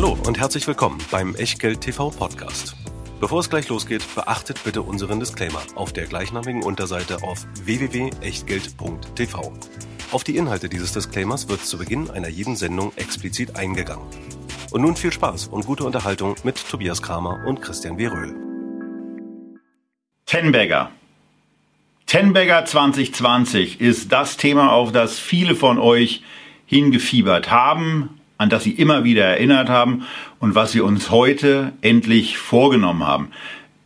Hallo und herzlich willkommen beim Echtgeld TV Podcast. Bevor es gleich losgeht, beachtet bitte unseren Disclaimer auf der gleichnamigen Unterseite auf www.echtgeld.tv. Auf die Inhalte dieses Disclaimers wird zu Beginn einer jeden Sendung explizit eingegangen. Und nun viel Spaß und gute Unterhaltung mit Tobias Kramer und Christian Weröhl. Tenbagger. Tenbagger 2020 ist das Thema, auf das viele von euch hingefiebert haben, an das sie immer wieder erinnert haben und was wir uns heute endlich vorgenommen haben.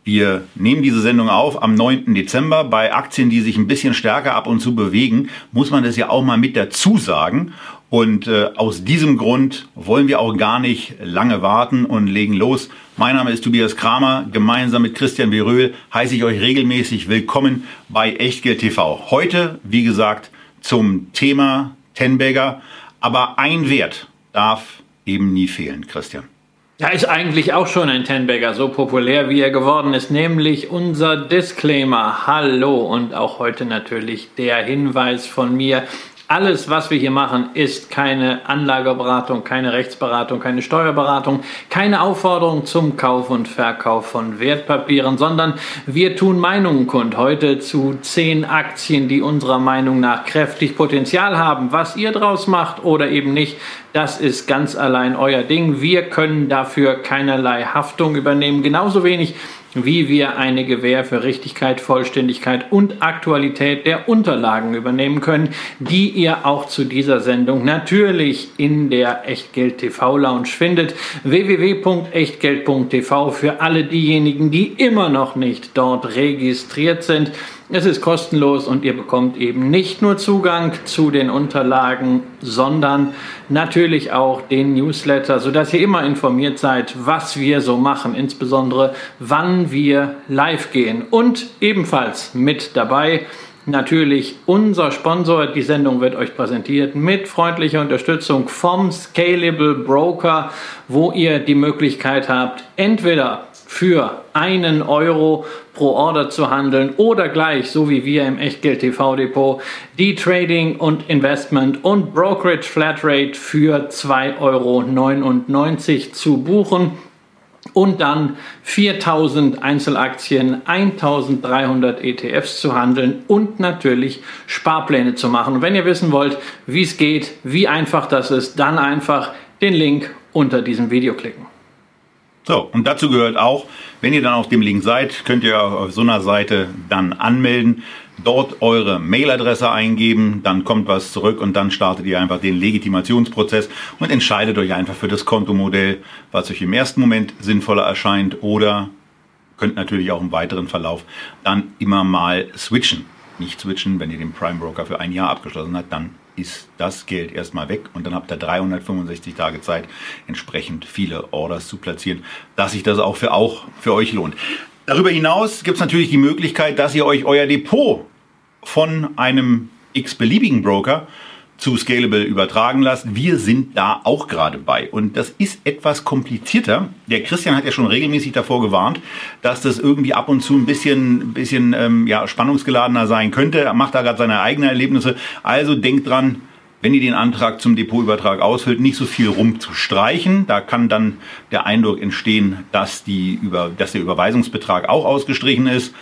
Wir nehmen diese Sendung auf am 9. Dezember. Bei Aktien, die sich ein bisschen stärker ab und zu bewegen, muss man das ja auch mal mit dazu sagen. Und äh, aus diesem Grund wollen wir auch gar nicht lange warten und legen los. Mein Name ist Tobias Kramer. Gemeinsam mit Christian Beröhl heiße ich euch regelmäßig willkommen bei Echtgeld TV. Heute, wie gesagt, zum Thema Tenbagger. Aber ein Wert darf eben nie fehlen, Christian. Ja, ist eigentlich auch schon ein Tenbagger, so populär wie er geworden ist, nämlich unser Disclaimer. Hallo und auch heute natürlich der Hinweis von mir, alles, was wir hier machen, ist keine Anlageberatung, keine Rechtsberatung, keine Steuerberatung, keine Aufforderung zum Kauf und Verkauf von Wertpapieren, sondern wir tun Meinungen kund. Heute zu zehn Aktien, die unserer Meinung nach kräftig Potenzial haben. Was ihr draus macht oder eben nicht, das ist ganz allein euer Ding. Wir können dafür keinerlei Haftung übernehmen. Genauso wenig wie wir eine Gewähr für Richtigkeit, Vollständigkeit und Aktualität der Unterlagen übernehmen können, die ihr auch zu dieser Sendung natürlich in der Echtgeld TV Lounge findet. www.echtgeld.tv für alle diejenigen, die immer noch nicht dort registriert sind. Es ist kostenlos und ihr bekommt eben nicht nur Zugang zu den Unterlagen, sondern natürlich auch den Newsletter, sodass ihr immer informiert seid, was wir so machen, insbesondere wann wir live gehen. Und ebenfalls mit dabei natürlich unser Sponsor. Die Sendung wird euch präsentiert mit freundlicher Unterstützung vom Scalable Broker, wo ihr die Möglichkeit habt, entweder für einen Euro pro Order zu handeln oder gleich, so wie wir im Echtgeld TV Depot, die Trading und Investment und Brokerage Flatrate für 2,99 Euro zu buchen und dann 4000 Einzelaktien, 1300 ETFs zu handeln und natürlich Sparpläne zu machen. Und wenn ihr wissen wollt, wie es geht, wie einfach das ist, dann einfach den Link unter diesem Video klicken. So, und dazu gehört auch, wenn ihr dann auf dem Link seid, könnt ihr auf so einer Seite dann anmelden, dort eure Mailadresse eingeben, dann kommt was zurück und dann startet ihr einfach den Legitimationsprozess und entscheidet euch einfach für das Kontomodell, was euch im ersten Moment sinnvoller erscheint oder könnt natürlich auch im weiteren Verlauf dann immer mal switchen. Nicht switchen, wenn ihr den Prime Broker für ein Jahr abgeschlossen habt, dann ist das Geld erstmal weg und dann habt ihr 365 Tage Zeit, entsprechend viele Orders zu platzieren, dass sich das auch für, auch für euch lohnt. Darüber hinaus gibt es natürlich die Möglichkeit, dass ihr euch euer Depot von einem x-beliebigen Broker zu Scalable übertragen lasst. Wir sind da auch gerade bei. Und das ist etwas komplizierter. Der Christian hat ja schon regelmäßig davor gewarnt, dass das irgendwie ab und zu ein bisschen, bisschen ähm, ja, spannungsgeladener sein könnte. Er macht da gerade seine eigenen Erlebnisse. Also denkt dran, wenn ihr den Antrag zum Depotübertrag ausfüllt, nicht so viel rumzustreichen. Da kann dann der Eindruck entstehen, dass, die über, dass der Überweisungsbetrag auch ausgestrichen ist.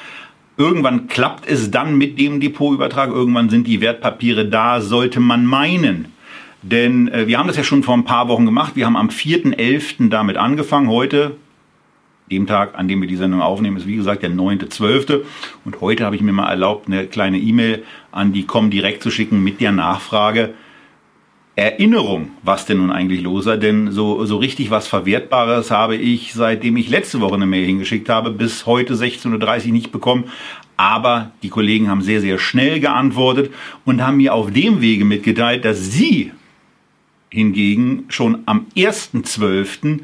Irgendwann klappt es dann mit dem Depotübertrag, irgendwann sind die Wertpapiere da, sollte man meinen. Denn äh, wir haben das ja schon vor ein paar Wochen gemacht. Wir haben am 4.11. damit angefangen. Heute, dem Tag, an dem wir die Sendung aufnehmen, ist wie gesagt der 9.12. Und heute habe ich mir mal erlaubt, eine kleine E-Mail an die direkt zu schicken mit der Nachfrage, Erinnerung, was denn nun eigentlich los sei, denn so, so richtig was Verwertbares habe ich, seitdem ich letzte Woche eine Mail hingeschickt habe, bis heute 16.30 Uhr nicht bekommen. Aber die Kollegen haben sehr, sehr schnell geantwortet und haben mir auf dem Wege mitgeteilt, dass sie hingegen schon am 1.12.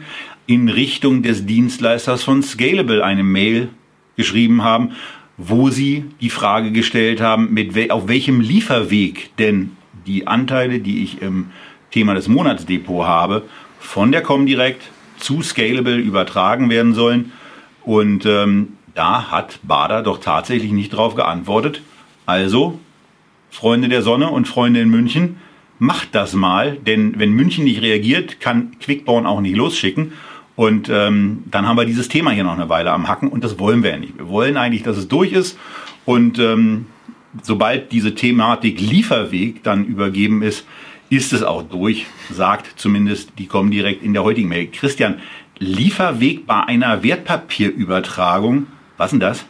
in Richtung des Dienstleisters von Scalable eine Mail geschrieben haben, wo sie die Frage gestellt haben, mit auf welchem Lieferweg denn die Anteile, die ich im Thema des Monatsdepot habe, von der Comdirect zu Scalable übertragen werden sollen. Und ähm, da hat Bader doch tatsächlich nicht darauf geantwortet. Also, Freunde der Sonne und Freunde in München, macht das mal, denn wenn München nicht reagiert, kann Quickborn auch nicht losschicken. Und ähm, dann haben wir dieses Thema hier noch eine Weile am Hacken und das wollen wir ja nicht. Wir wollen eigentlich, dass es durch ist und ähm, sobald diese Thematik Lieferweg dann übergeben ist, ist es auch durch, sagt zumindest die kommen direkt in der heutigen Mail. Christian, Lieferweg bei einer Wertpapierübertragung, was denn das?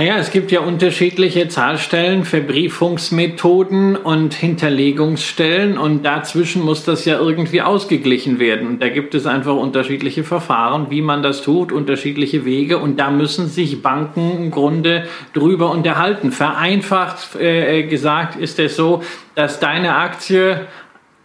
Naja, es gibt ja unterschiedliche Zahlstellen, Verbriefungsmethoden und Hinterlegungsstellen und dazwischen muss das ja irgendwie ausgeglichen werden. Und da gibt es einfach unterschiedliche Verfahren, wie man das tut, unterschiedliche Wege und da müssen sich Banken im Grunde drüber unterhalten. Vereinfacht äh, gesagt ist es so, dass deine Aktie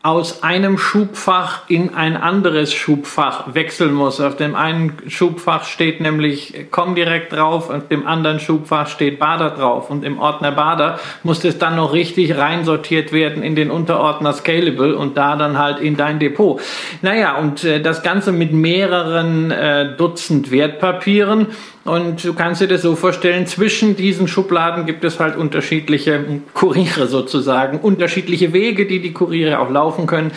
aus einem Schubfach in ein anderes Schubfach wechseln muss. Auf dem einen Schubfach steht nämlich Komm direkt drauf, auf dem anderen Schubfach steht Bader drauf und im Ordner Bader muss das dann noch richtig reinsortiert werden in den Unterordner Scalable und da dann halt in dein Depot. Naja, und äh, das Ganze mit mehreren äh, Dutzend Wertpapieren und du kannst dir das so vorstellen, zwischen diesen Schubladen gibt es halt unterschiedliche Kuriere sozusagen, unterschiedliche Wege, die die Kuriere auch laufen können.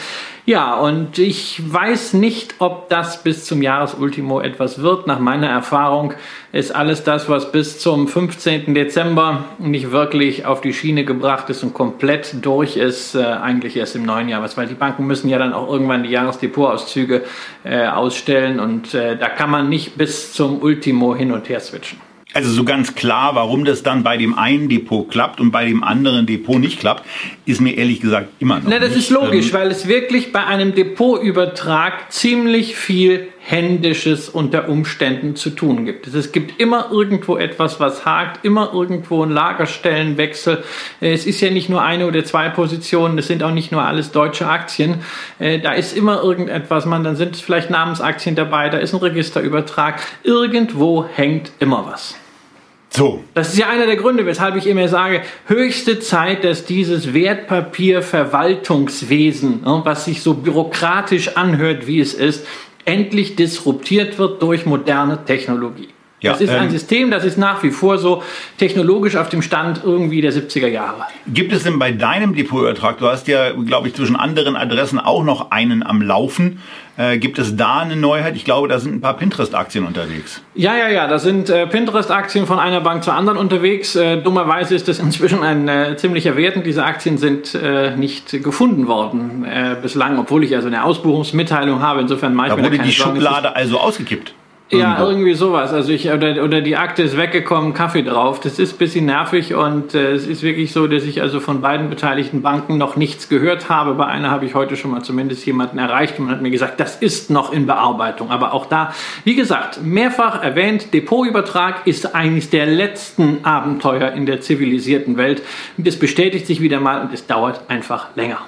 Ja, und ich weiß nicht, ob das bis zum Jahresultimo etwas wird. Nach meiner Erfahrung ist alles das, was bis zum 15. Dezember nicht wirklich auf die Schiene gebracht ist und komplett durch ist, äh, eigentlich erst im neuen Jahr. Weil die Banken müssen ja dann auch irgendwann die Jahresdepotauszüge äh, ausstellen und äh, da kann man nicht bis zum Ultimo hin und her switchen. Also so ganz klar, warum das dann bei dem einen Depot klappt und bei dem anderen Depot nicht klappt, ist mir ehrlich gesagt immer noch. Na, das nicht. ist logisch, ähm, weil es wirklich bei einem Depotübertrag ziemlich viel Händisches unter Umständen zu tun gibt. Es gibt immer irgendwo etwas, was hakt, immer irgendwo ein Lagerstellenwechsel. Es ist ja nicht nur eine oder zwei Positionen, es sind auch nicht nur alles deutsche Aktien. Äh, da ist immer irgendetwas, man, dann sind es vielleicht Namensaktien dabei, da ist ein Registerübertrag. Irgendwo hängt immer was. So. Das ist ja einer der Gründe, weshalb ich immer sage, höchste Zeit, dass dieses Wertpapierverwaltungswesen, ne, was sich so bürokratisch anhört, wie es ist, endlich disruptiert wird durch moderne Technologie. Ja, das ist ein ähm, System, das ist nach wie vor so technologisch auf dem Stand irgendwie der 70er Jahre. Gibt es denn bei deinem Depotübertrag, du hast ja, glaube ich, zwischen anderen Adressen auch noch einen am Laufen, äh, gibt es da eine Neuheit? Ich glaube, da sind ein paar Pinterest-Aktien unterwegs. Ja, ja, ja, da sind äh, Pinterest-Aktien von einer Bank zur anderen unterwegs. Äh, dummerweise ist das inzwischen ein äh, ziemlicher Wert und diese Aktien sind äh, nicht gefunden worden äh, bislang, obwohl ich also eine Ausbuchungsmitteilung habe. Insofern mache ich da mir wurde da keine die Schublade also ausgekippt. Ja, irgendwie sowas. Also ich oder, oder die Akte ist weggekommen, Kaffee drauf. Das ist ein bisschen nervig und äh, es ist wirklich so, dass ich also von beiden beteiligten Banken noch nichts gehört habe. Bei einer habe ich heute schon mal zumindest jemanden erreicht und man hat mir gesagt, das ist noch in Bearbeitung. Aber auch da, wie gesagt, mehrfach erwähnt, Depotübertrag ist eines der letzten Abenteuer in der zivilisierten Welt. Und das bestätigt sich wieder mal und es dauert einfach länger.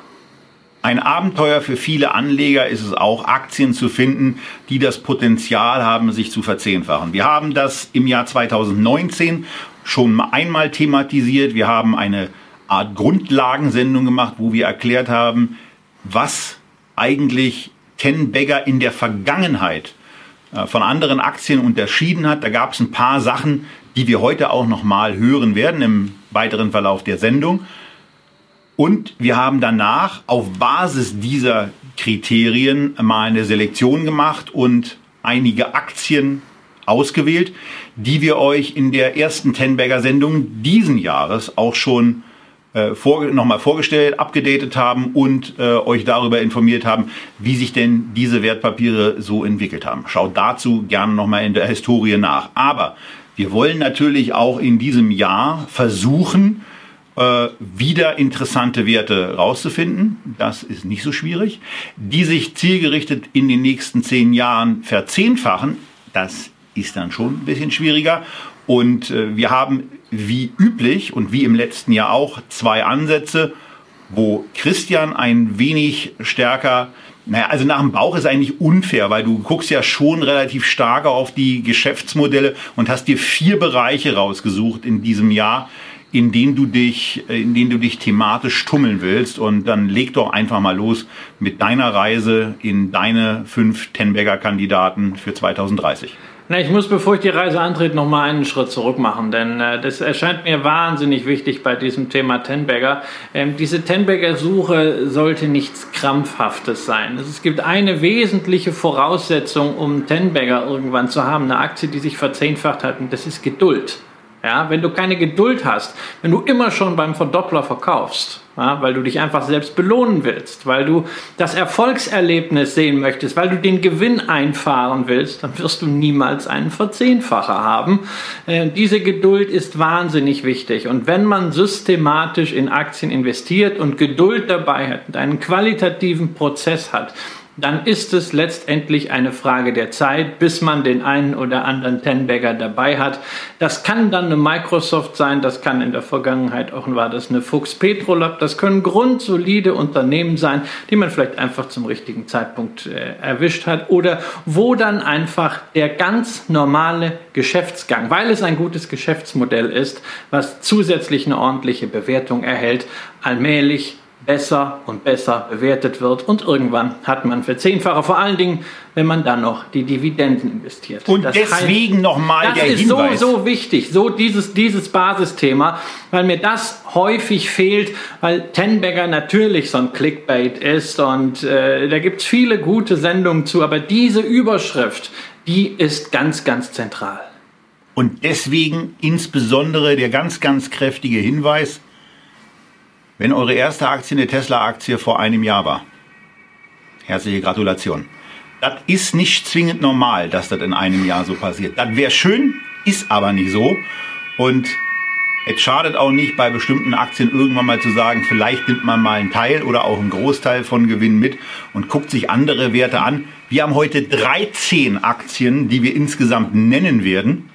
Ein Abenteuer für viele Anleger ist es auch, Aktien zu finden, die das Potenzial haben, sich zu verzehnfachen. Wir haben das im Jahr 2019 schon einmal thematisiert. Wir haben eine Art Grundlagensendung gemacht, wo wir erklärt haben, was eigentlich Ten Bagger in der Vergangenheit äh, von anderen Aktien unterschieden hat. Da gab es ein paar Sachen, die wir heute auch noch mal hören werden im weiteren Verlauf der Sendung. Und wir haben danach auf Basis dieser Kriterien mal eine Selektion gemacht und einige Aktien ausgewählt, die wir euch in der ersten Tenberger Sendung diesen Jahres auch schon äh, vor, nochmal vorgestellt, abgedatet haben und äh, euch darüber informiert haben, wie sich denn diese Wertpapiere so entwickelt haben. Schaut dazu gerne nochmal in der Historie nach. Aber wir wollen natürlich auch in diesem Jahr versuchen, wieder interessante Werte rauszufinden. Das ist nicht so schwierig. Die sich zielgerichtet in den nächsten zehn Jahren verzehnfachen, das ist dann schon ein bisschen schwieriger. Und äh, wir haben wie üblich und wie im letzten Jahr auch zwei Ansätze, wo Christian ein wenig stärker naja, also nach dem Bauch ist eigentlich unfair, weil du guckst ja schon relativ stark auf die Geschäftsmodelle und hast dir vier Bereiche rausgesucht in diesem Jahr, in denen du dich, äh, in denen du dich thematisch tummeln willst. Und dann leg doch einfach mal los mit deiner Reise in deine fünf Tenberger Kandidaten für 2030. Na, ich muss, bevor ich die Reise antrete, noch mal einen Schritt zurück machen, denn äh, das erscheint mir wahnsinnig wichtig bei diesem Thema Tenbagger. Ähm, diese Tenbagger-Suche sollte nichts Krampfhaftes sein. Es gibt eine wesentliche Voraussetzung, um Tenbagger irgendwann zu haben, eine Aktie, die sich verzehnfacht hat, und das ist Geduld. Ja, wenn du keine Geduld hast, wenn du immer schon beim Verdoppler verkaufst, ja, weil du dich einfach selbst belohnen willst, weil du das Erfolgserlebnis sehen möchtest, weil du den Gewinn einfahren willst, dann wirst du niemals einen Verzehnfacher haben. Äh, diese Geduld ist wahnsinnig wichtig. Und wenn man systematisch in Aktien investiert und Geduld dabei hat und einen qualitativen Prozess hat, dann ist es letztendlich eine Frage der Zeit, bis man den einen oder anderen Tenbagger dabei hat. Das kann dann eine Microsoft sein, das kann in der Vergangenheit auch war das eine Fuchs Petrolab, das können grundsolide Unternehmen sein, die man vielleicht einfach zum richtigen Zeitpunkt äh, erwischt hat oder wo dann einfach der ganz normale Geschäftsgang, weil es ein gutes Geschäftsmodell ist, was zusätzlich eine ordentliche Bewertung erhält, allmählich besser und besser bewertet wird und irgendwann hat man für zehnfache, vor allen Dingen, wenn man dann noch die Dividenden investiert. Und das deswegen nochmal der Hinweis. Das ist so, so wichtig, so dieses, dieses Basisthema, weil mir das häufig fehlt, weil Tenbagger natürlich so ein Clickbait ist und äh, da gibt es viele gute Sendungen zu, aber diese Überschrift, die ist ganz, ganz zentral. Und deswegen insbesondere der ganz, ganz kräftige Hinweis, wenn eure erste Aktie eine Tesla-Aktie vor einem Jahr war. Herzliche Gratulation. Das ist nicht zwingend normal, dass das in einem Jahr so passiert. Das wäre schön, ist aber nicht so. Und es schadet auch nicht, bei bestimmten Aktien irgendwann mal zu sagen, vielleicht nimmt man mal einen Teil oder auch einen Großteil von Gewinn mit und guckt sich andere Werte an. Wir haben heute 13 Aktien, die wir insgesamt nennen werden.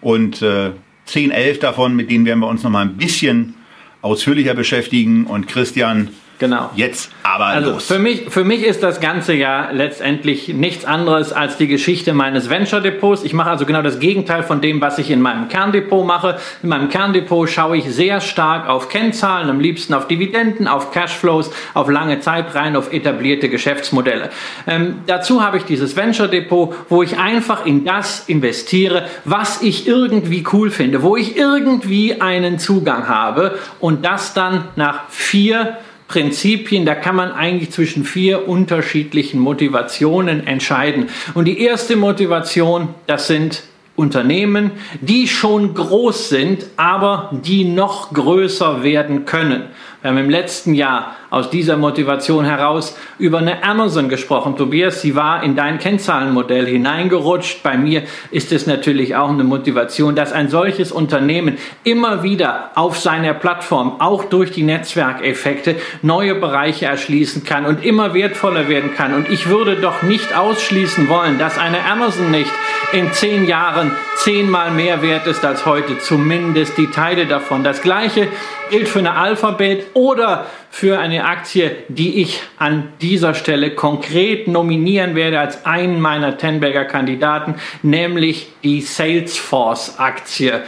Und äh, 10, 11 davon, mit denen werden wir uns noch mal ein bisschen ausführlicher beschäftigen. Und Christian, Genau. Jetzt aber also los. Für mich, für mich ist das Ganze ja letztendlich nichts anderes als die Geschichte meines Venture Depots. Ich mache also genau das Gegenteil von dem, was ich in meinem Kerndepot mache. In meinem Kerndepot schaue ich sehr stark auf Kennzahlen, am liebsten auf Dividenden, auf Cashflows, auf lange Zeit rein, auf etablierte Geschäftsmodelle. Ähm, dazu habe ich dieses Venture Depot, wo ich einfach in das investiere, was ich irgendwie cool finde, wo ich irgendwie einen Zugang habe und das dann nach vier Prinzipien, da kann man eigentlich zwischen vier unterschiedlichen Motivationen entscheiden. Und die erste Motivation, das sind Unternehmen, die schon groß sind, aber die noch größer werden können. Wir haben im letzten Jahr aus dieser Motivation heraus über eine Amazon gesprochen. Tobias, sie war in dein Kennzahlenmodell hineingerutscht. Bei mir ist es natürlich auch eine Motivation, dass ein solches Unternehmen immer wieder auf seiner Plattform, auch durch die Netzwerkeffekte, neue Bereiche erschließen kann und immer wertvoller werden kann. Und ich würde doch nicht ausschließen wollen, dass eine Amazon nicht in zehn Jahren zehnmal mehr wert ist als heute, zumindest die Teile davon. Das gleiche gilt für eine Alphabet oder für eine Aktie, die ich an dieser Stelle konkret nominieren werde als einen meiner Tenberger Kandidaten, nämlich die Salesforce Aktie.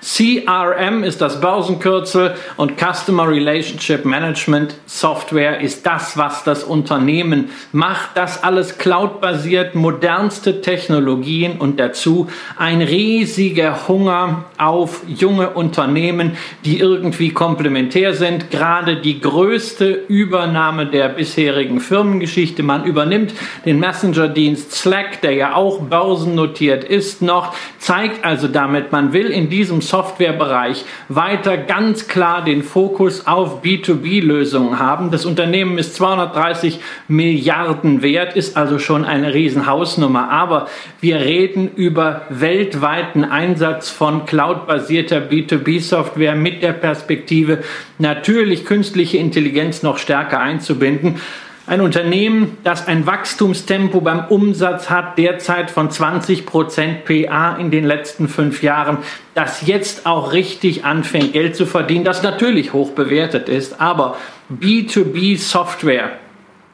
CRM ist das Börsenkürzel und Customer Relationship Management Software ist das, was das Unternehmen macht. Das alles cloudbasiert, modernste Technologien und dazu ein riesiger Hunger auf junge Unternehmen, die irgendwie komplementär sind. Gerade die größte Übernahme der bisherigen Firmengeschichte. Man übernimmt den Messenger-Dienst Slack, der ja auch börsennotiert ist, noch, zeigt also damit, man will in diesem Softwarebereich weiter ganz klar den Fokus auf B2B-Lösungen haben. Das Unternehmen ist 230 Milliarden wert, ist also schon eine Riesenhausnummer. Aber wir reden über weltweiten Einsatz von cloudbasierter B2B-Software mit der Perspektive, natürlich künstliche Intelligenz noch stärker einzubinden. Ein Unternehmen, das ein Wachstumstempo beim Umsatz hat, derzeit von 20 Prozent PA in den letzten fünf Jahren, das jetzt auch richtig anfängt, Geld zu verdienen, das natürlich hoch bewertet ist, aber B2B Software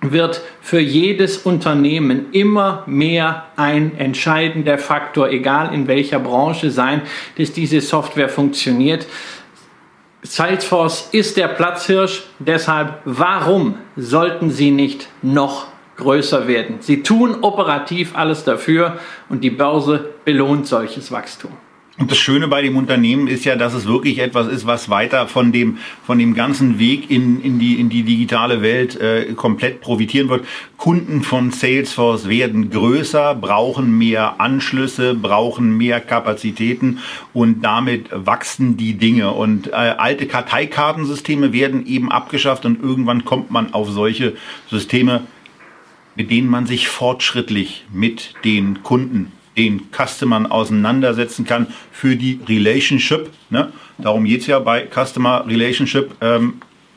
wird für jedes Unternehmen immer mehr ein entscheidender Faktor, egal in welcher Branche sein, dass diese Software funktioniert. Salesforce ist der Platzhirsch, deshalb warum sollten Sie nicht noch größer werden. Sie tun operativ alles dafür und die Börse belohnt solches Wachstum. Und das Schöne bei dem Unternehmen ist ja, dass es wirklich etwas ist, was weiter von dem, von dem ganzen Weg in, in, die, in die digitale Welt äh, komplett profitieren wird. Kunden von Salesforce werden größer, brauchen mehr Anschlüsse, brauchen mehr Kapazitäten und damit wachsen die Dinge. Und äh, alte Karteikartensysteme werden eben abgeschafft und irgendwann kommt man auf solche Systeme, mit denen man sich fortschrittlich mit den Kunden den Customern auseinandersetzen kann für die Relationship. Ne? Darum geht es ja bei Customer Relationship. Ähm,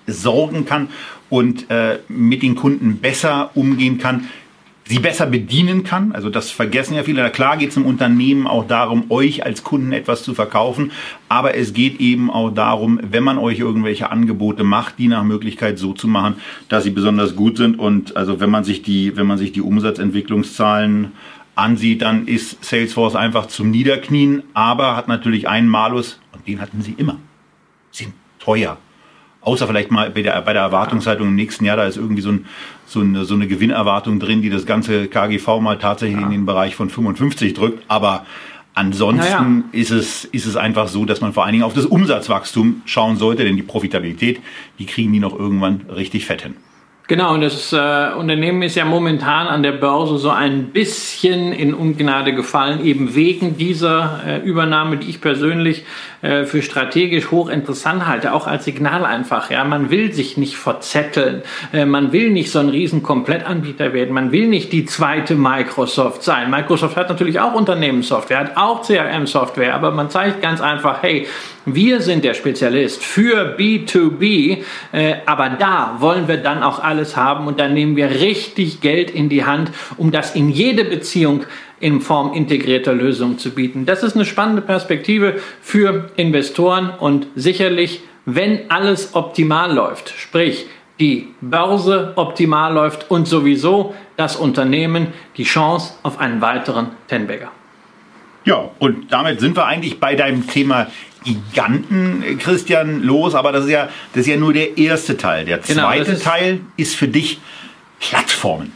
sorgen kann und äh, mit den Kunden besser umgehen kann, sie besser bedienen kann. Also das vergessen ja viele. Klar geht es im Unternehmen auch darum, euch als Kunden etwas zu verkaufen, aber es geht eben auch darum, wenn man euch irgendwelche Angebote macht, die nach Möglichkeit so zu machen, dass sie besonders gut sind. Und also wenn man sich die, wenn man sich die Umsatzentwicklungszahlen ansieht, dann ist Salesforce einfach zum Niederknien, aber hat natürlich einen Malus und den hatten sie immer. Sind teuer. Außer vielleicht mal bei der, bei der Erwartungshaltung im nächsten Jahr, da ist irgendwie so, ein, so, eine, so eine Gewinnerwartung drin, die das ganze KGV mal tatsächlich ja. in den Bereich von 55 drückt. Aber ansonsten naja. ist, es, ist es einfach so, dass man vor allen Dingen auf das Umsatzwachstum schauen sollte, denn die Profitabilität, die kriegen die noch irgendwann richtig fett hin. Genau, und das äh, Unternehmen ist ja momentan an der Börse so ein bisschen in Ungnade gefallen, eben wegen dieser äh, Übernahme, die ich persönlich äh, für strategisch hochinteressant halte, auch als Signal einfach. Ja, man will sich nicht verzetteln, äh, man will nicht so ein riesen Komplettanbieter werden, man will nicht die zweite Microsoft sein. Microsoft hat natürlich auch Unternehmenssoftware, hat auch CRM-Software, aber man zeigt ganz einfach, hey, wir sind der Spezialist für B2B, äh, aber da wollen wir dann auch alles haben und dann nehmen wir richtig Geld in die Hand, um das in jede Beziehung in Form integrierter Lösungen zu bieten. Das ist eine spannende Perspektive für Investoren und sicherlich, wenn alles optimal läuft, sprich die Börse optimal läuft und sowieso das Unternehmen die Chance auf einen weiteren Tenbagger. Ja, und damit sind wir eigentlich bei deinem Thema Giganten, Christian, los. Aber das ist ja, das ist ja nur der erste Teil. Der genau, zweite genau, Teil ist für dich Plattformen.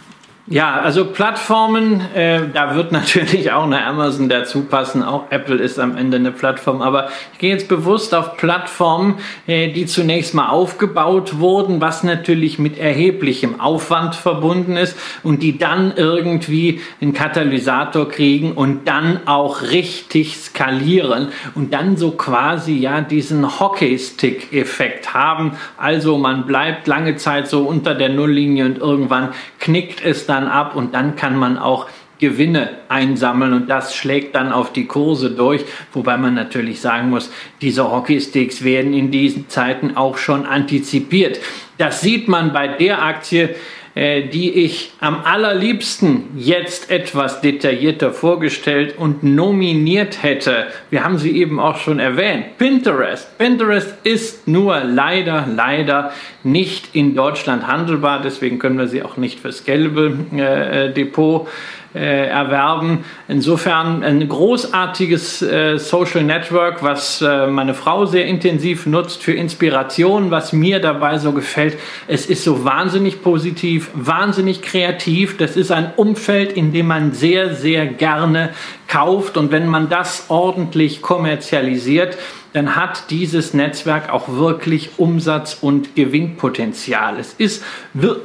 Ja, also Plattformen, äh, da wird natürlich auch eine Amazon dazu passen. Auch Apple ist am Ende eine Plattform. Aber ich gehe jetzt bewusst auf Plattformen, äh, die zunächst mal aufgebaut wurden, was natürlich mit erheblichem Aufwand verbunden ist und die dann irgendwie einen Katalysator kriegen und dann auch richtig skalieren und dann so quasi ja diesen Hockeystick-Effekt haben. Also man bleibt lange Zeit so unter der Nulllinie und irgendwann knickt es dann ab und dann kann man auch Gewinne einsammeln und das schlägt dann auf die Kurse durch, wobei man natürlich sagen muss, diese Hockeysticks werden in diesen Zeiten auch schon antizipiert. Das sieht man bei der Aktie, die ich am allerliebsten jetzt etwas detaillierter vorgestellt und nominiert hätte. Wir haben sie eben auch schon erwähnt. Pinterest. Pinterest ist nur leider, leider nicht in Deutschland handelbar. Deswegen können wir sie auch nicht fürs gelbe äh, äh Depot äh, erwerben. Insofern ein großartiges äh, Social Network, was äh, meine Frau sehr intensiv nutzt für Inspiration, was mir dabei so gefällt. Es ist so wahnsinnig positiv, wahnsinnig kreativ. Das ist ein Umfeld, in dem man sehr, sehr gerne kauft und wenn man das ordentlich kommerzialisiert, dann hat dieses Netzwerk auch wirklich Umsatz- und Gewinnpotenzial. Es ist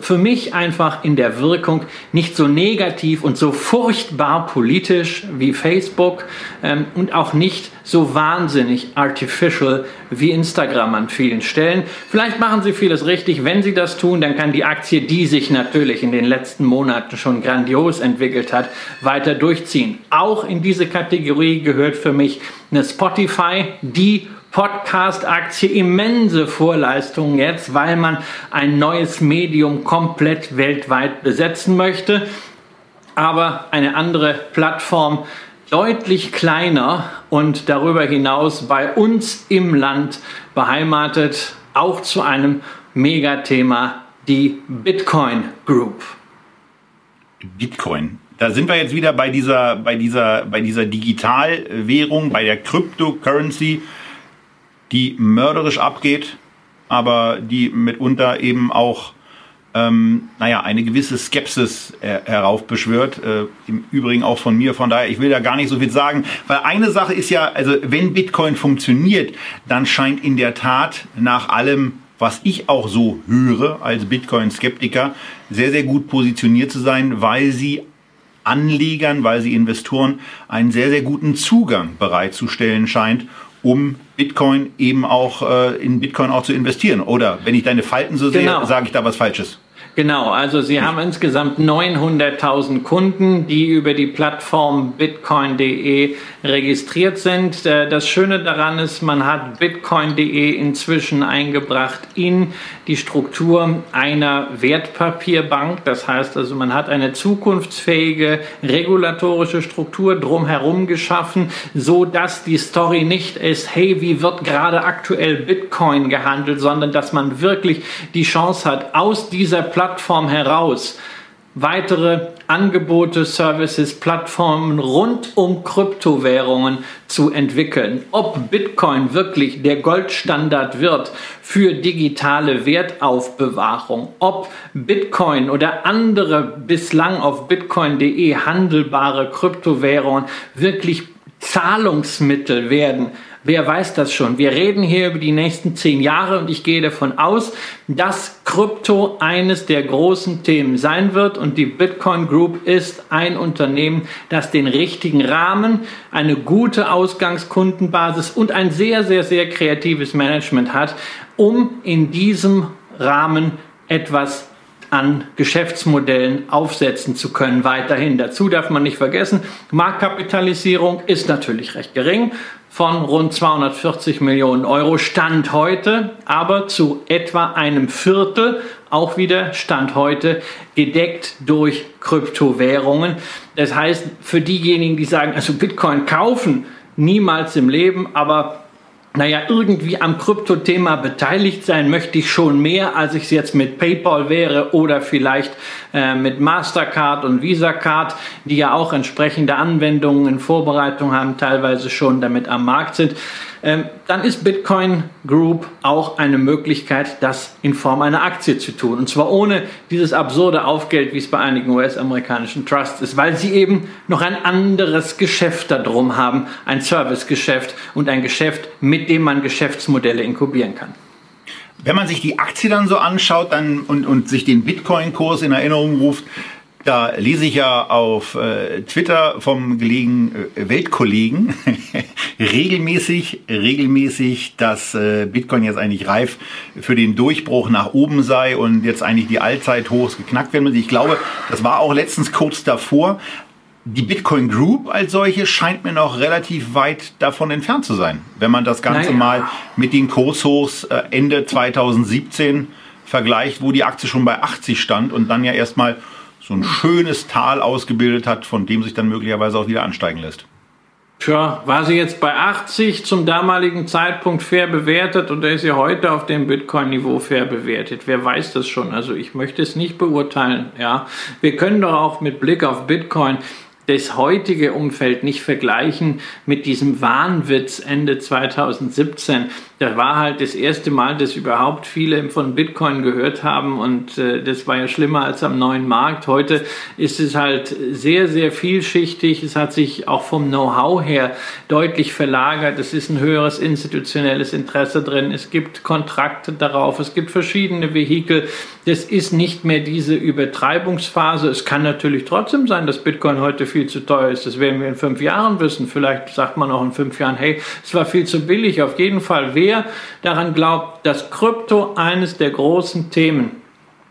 für mich einfach in der Wirkung nicht so negativ und so furchtbar politisch wie Facebook ähm, und auch nicht so wahnsinnig artificial wie Instagram an vielen Stellen. Vielleicht machen sie vieles richtig. Wenn sie das tun, dann kann die Aktie, die sich natürlich in den letzten Monaten schon grandios entwickelt hat, weiter durchziehen. Auch in diese Kategorie gehört für mich eine Spotify, die Podcast-Aktie immense Vorleistungen jetzt, weil man ein neues Medium komplett weltweit besetzen möchte. Aber eine andere Plattform deutlich kleiner und darüber hinaus bei uns im Land beheimatet, auch zu einem Megathema, die Bitcoin Group. Bitcoin. Da sind wir jetzt wieder bei dieser, bei dieser, bei dieser Digitalwährung, bei der Cryptocurrency, die mörderisch abgeht, aber die mitunter eben auch ähm, naja, eine gewisse Skepsis äh, heraufbeschwört. Äh, Im Übrigen auch von mir. Von daher, ich will da gar nicht so viel sagen. Weil eine Sache ist ja, also wenn Bitcoin funktioniert, dann scheint in der Tat nach allem, was ich auch so höre als Bitcoin-Skeptiker, sehr, sehr gut positioniert zu sein, weil sie Anlegern, weil sie Investoren einen sehr, sehr guten Zugang bereitzustellen scheint, um Bitcoin eben auch äh, in Bitcoin auch zu investieren. Oder wenn ich deine Falten so genau. sehe, sage ich da was Falsches. Genau, also Sie haben insgesamt 900.000 Kunden, die über die Plattform bitcoin.de registriert sind. Äh, das Schöne daran ist, man hat bitcoin.de inzwischen eingebracht in die Struktur einer Wertpapierbank. Das heißt also, man hat eine zukunftsfähige regulatorische Struktur drumherum geschaffen, so dass die Story nicht ist, hey, wie wird gerade aktuell Bitcoin gehandelt, sondern dass man wirklich die Chance hat, aus dieser Plattform heraus. Weitere Angebote, Services, Plattformen rund um Kryptowährungen zu entwickeln. Ob Bitcoin wirklich der Goldstandard wird für digitale Wertaufbewahrung, ob Bitcoin oder andere bislang auf bitcoin.de handelbare Kryptowährungen wirklich Zahlungsmittel werden, Wer weiß das schon? Wir reden hier über die nächsten zehn Jahre und ich gehe davon aus, dass Krypto eines der großen Themen sein wird und die Bitcoin Group ist ein Unternehmen, das den richtigen Rahmen, eine gute Ausgangskundenbasis und ein sehr, sehr, sehr kreatives Management hat, um in diesem Rahmen etwas an Geschäftsmodellen aufsetzen zu können weiterhin. Dazu darf man nicht vergessen, Marktkapitalisierung ist natürlich recht gering von rund 240 Millionen Euro Stand heute, aber zu etwa einem Viertel, auch wieder Stand heute, gedeckt durch Kryptowährungen. Das heißt, für diejenigen, die sagen, also Bitcoin kaufen, niemals im Leben, aber naja, irgendwie am Kryptothema beteiligt sein möchte ich schon mehr, als ich es jetzt mit PayPal wäre oder vielleicht äh, mit Mastercard und Visa Card, die ja auch entsprechende Anwendungen in Vorbereitung haben, teilweise schon damit am Markt sind dann ist Bitcoin Group auch eine Möglichkeit, das in Form einer Aktie zu tun. Und zwar ohne dieses absurde Aufgeld, wie es bei einigen US-amerikanischen Trusts ist, weil sie eben noch ein anderes Geschäft darum haben, ein Servicegeschäft und ein Geschäft, mit dem man Geschäftsmodelle inkubieren kann. Wenn man sich die Aktie dann so anschaut dann, und, und sich den Bitcoin-Kurs in Erinnerung ruft, da lese ich ja auf äh, Twitter vom gelegen äh, Weltkollegen regelmäßig, regelmäßig, dass äh, Bitcoin jetzt eigentlich reif für den Durchbruch nach oben sei und jetzt eigentlich die Allzeithochs geknackt werden müssen. Ich glaube, das war auch letztens kurz davor. Die Bitcoin Group als solche scheint mir noch relativ weit davon entfernt zu sein. Wenn man das Ganze naja. mal mit den Kurshochs äh, Ende 2017 vergleicht, wo die Aktie schon bei 80 stand und dann ja erstmal so ein schönes Tal ausgebildet hat, von dem sich dann möglicherweise auch wieder ansteigen lässt. Tja, war sie jetzt bei 80 zum damaligen Zeitpunkt fair bewertet oder ist sie heute auf dem Bitcoin-Niveau fair bewertet? Wer weiß das schon? Also ich möchte es nicht beurteilen. Ja, wir können doch auch mit Blick auf Bitcoin das heutige Umfeld nicht vergleichen mit diesem Wahnwitz Ende 2017. Da war halt das erste Mal, dass überhaupt viele von Bitcoin gehört haben und äh, das war ja schlimmer als am neuen Markt. Heute ist es halt sehr, sehr vielschichtig. Es hat sich auch vom Know-how her deutlich verlagert. Es ist ein höheres institutionelles Interesse drin. Es gibt Kontrakte darauf. Es gibt verschiedene Vehikel. Das ist nicht mehr diese Übertreibungsphase. Es kann natürlich trotzdem sein, dass Bitcoin heute viel zu teuer ist. Das werden wir in fünf Jahren wissen. Vielleicht sagt man auch in fünf Jahren, hey, es war viel zu billig. Auf jeden Fall, wer daran glaubt, dass Krypto eines der großen Themen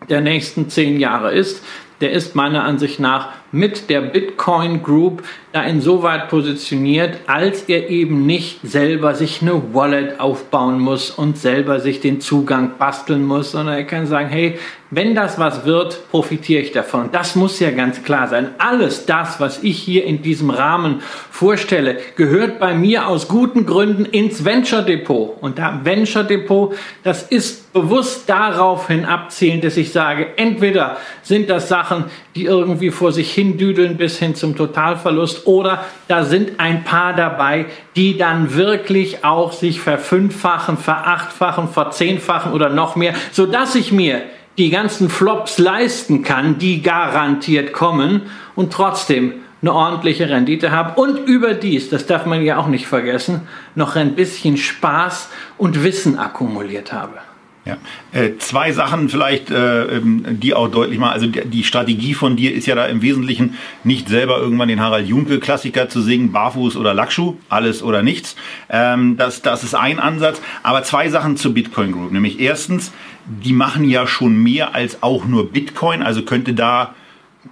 der nächsten zehn Jahre ist, der ist meiner Ansicht nach mit der Bitcoin Group da insoweit positioniert, als er eben nicht selber sich eine Wallet aufbauen muss und selber sich den Zugang basteln muss, sondern er kann sagen, hey, wenn das was wird, profitiere ich davon. Das muss ja ganz klar sein. Alles das, was ich hier in diesem Rahmen vorstelle, gehört bei mir aus guten Gründen ins Venture Depot. Und da Venture Depot, das ist bewusst darauf hin abzielend, dass ich sage, entweder sind das Sachen, die irgendwie vor sich hin düdeln bis hin zum Totalverlust oder da sind ein paar dabei, die dann wirklich auch sich verfünffachen, verachtfachen, verzehnfachen oder noch mehr, sodass ich mir die ganzen Flops leisten kann, die garantiert kommen und trotzdem eine ordentliche Rendite habe und überdies, das darf man ja auch nicht vergessen, noch ein bisschen Spaß und Wissen akkumuliert habe. Ja. Äh, zwei Sachen vielleicht, äh, ähm, die auch deutlich mal, also die, Strategie von dir ist ja da im Wesentlichen nicht selber irgendwann den Harald Junke Klassiker zu singen, Barfuß oder Lackschuh, alles oder nichts. Ähm, das, das ist ein Ansatz. Aber zwei Sachen zur Bitcoin Group. Nämlich erstens, die machen ja schon mehr als auch nur Bitcoin, also könnte da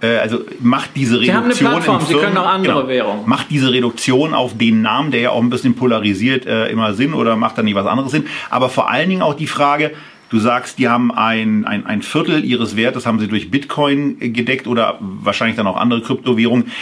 also macht diese Reduktion. Sie haben eine Plattform, Firmen, Sie können auch andere genau, Währungen. Macht diese Reduktion auf den Namen, der ja auch ein bisschen polarisiert, äh, immer Sinn oder macht da nicht was anderes Sinn? Aber vor allen Dingen auch die Frage, Du sagst, die haben ein, ein, ein Viertel ihres Wertes haben sie durch Bitcoin gedeckt oder wahrscheinlich dann auch andere Kryptowährungen.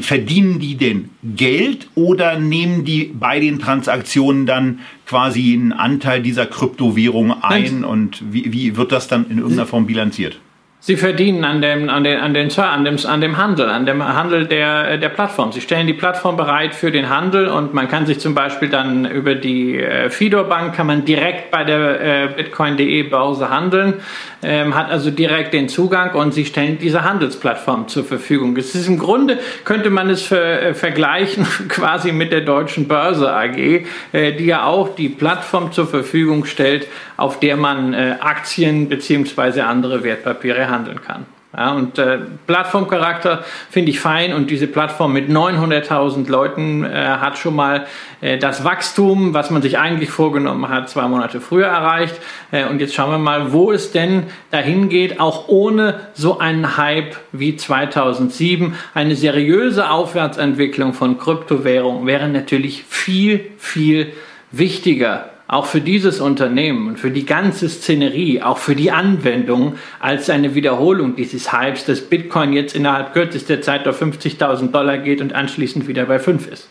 Verdienen die denn Geld oder nehmen die bei den Transaktionen dann quasi einen Anteil dieser Kryptowährung ein Nein. und wie, wie wird das dann in irgendeiner Form bilanziert? Sie verdienen an dem, an den, an den, an dem, an dem Handel, an dem Handel der, der Plattform. Sie stellen die Plattform bereit für den Handel und man kann sich zum Beispiel dann über die äh, Fidor Bank kann man direkt bei der äh, Bitcoin.de Börse handeln, ähm, hat also direkt den Zugang und sie stellen diese Handelsplattform zur Verfügung. Es ist im Grunde könnte man es ver, äh, vergleichen quasi mit der deutschen Börse AG, äh, die ja auch die Plattform zur Verfügung stellt, auf der man äh, Aktien beziehungsweise andere Wertpapiere handeln kann. Ja, und äh, Plattformcharakter finde ich fein und diese Plattform mit 900.000 Leuten äh, hat schon mal äh, das Wachstum, was man sich eigentlich vorgenommen hat, zwei Monate früher erreicht. Äh, und jetzt schauen wir mal, wo es denn dahin geht, auch ohne so einen Hype wie 2007. Eine seriöse Aufwärtsentwicklung von Kryptowährungen wäre natürlich viel, viel wichtiger auch für dieses Unternehmen und für die ganze Szenerie, auch für die Anwendung, als eine Wiederholung dieses Hypes, dass Bitcoin jetzt innerhalb kürzester Zeit auf 50.000 Dollar geht und anschließend wieder bei 5 ist.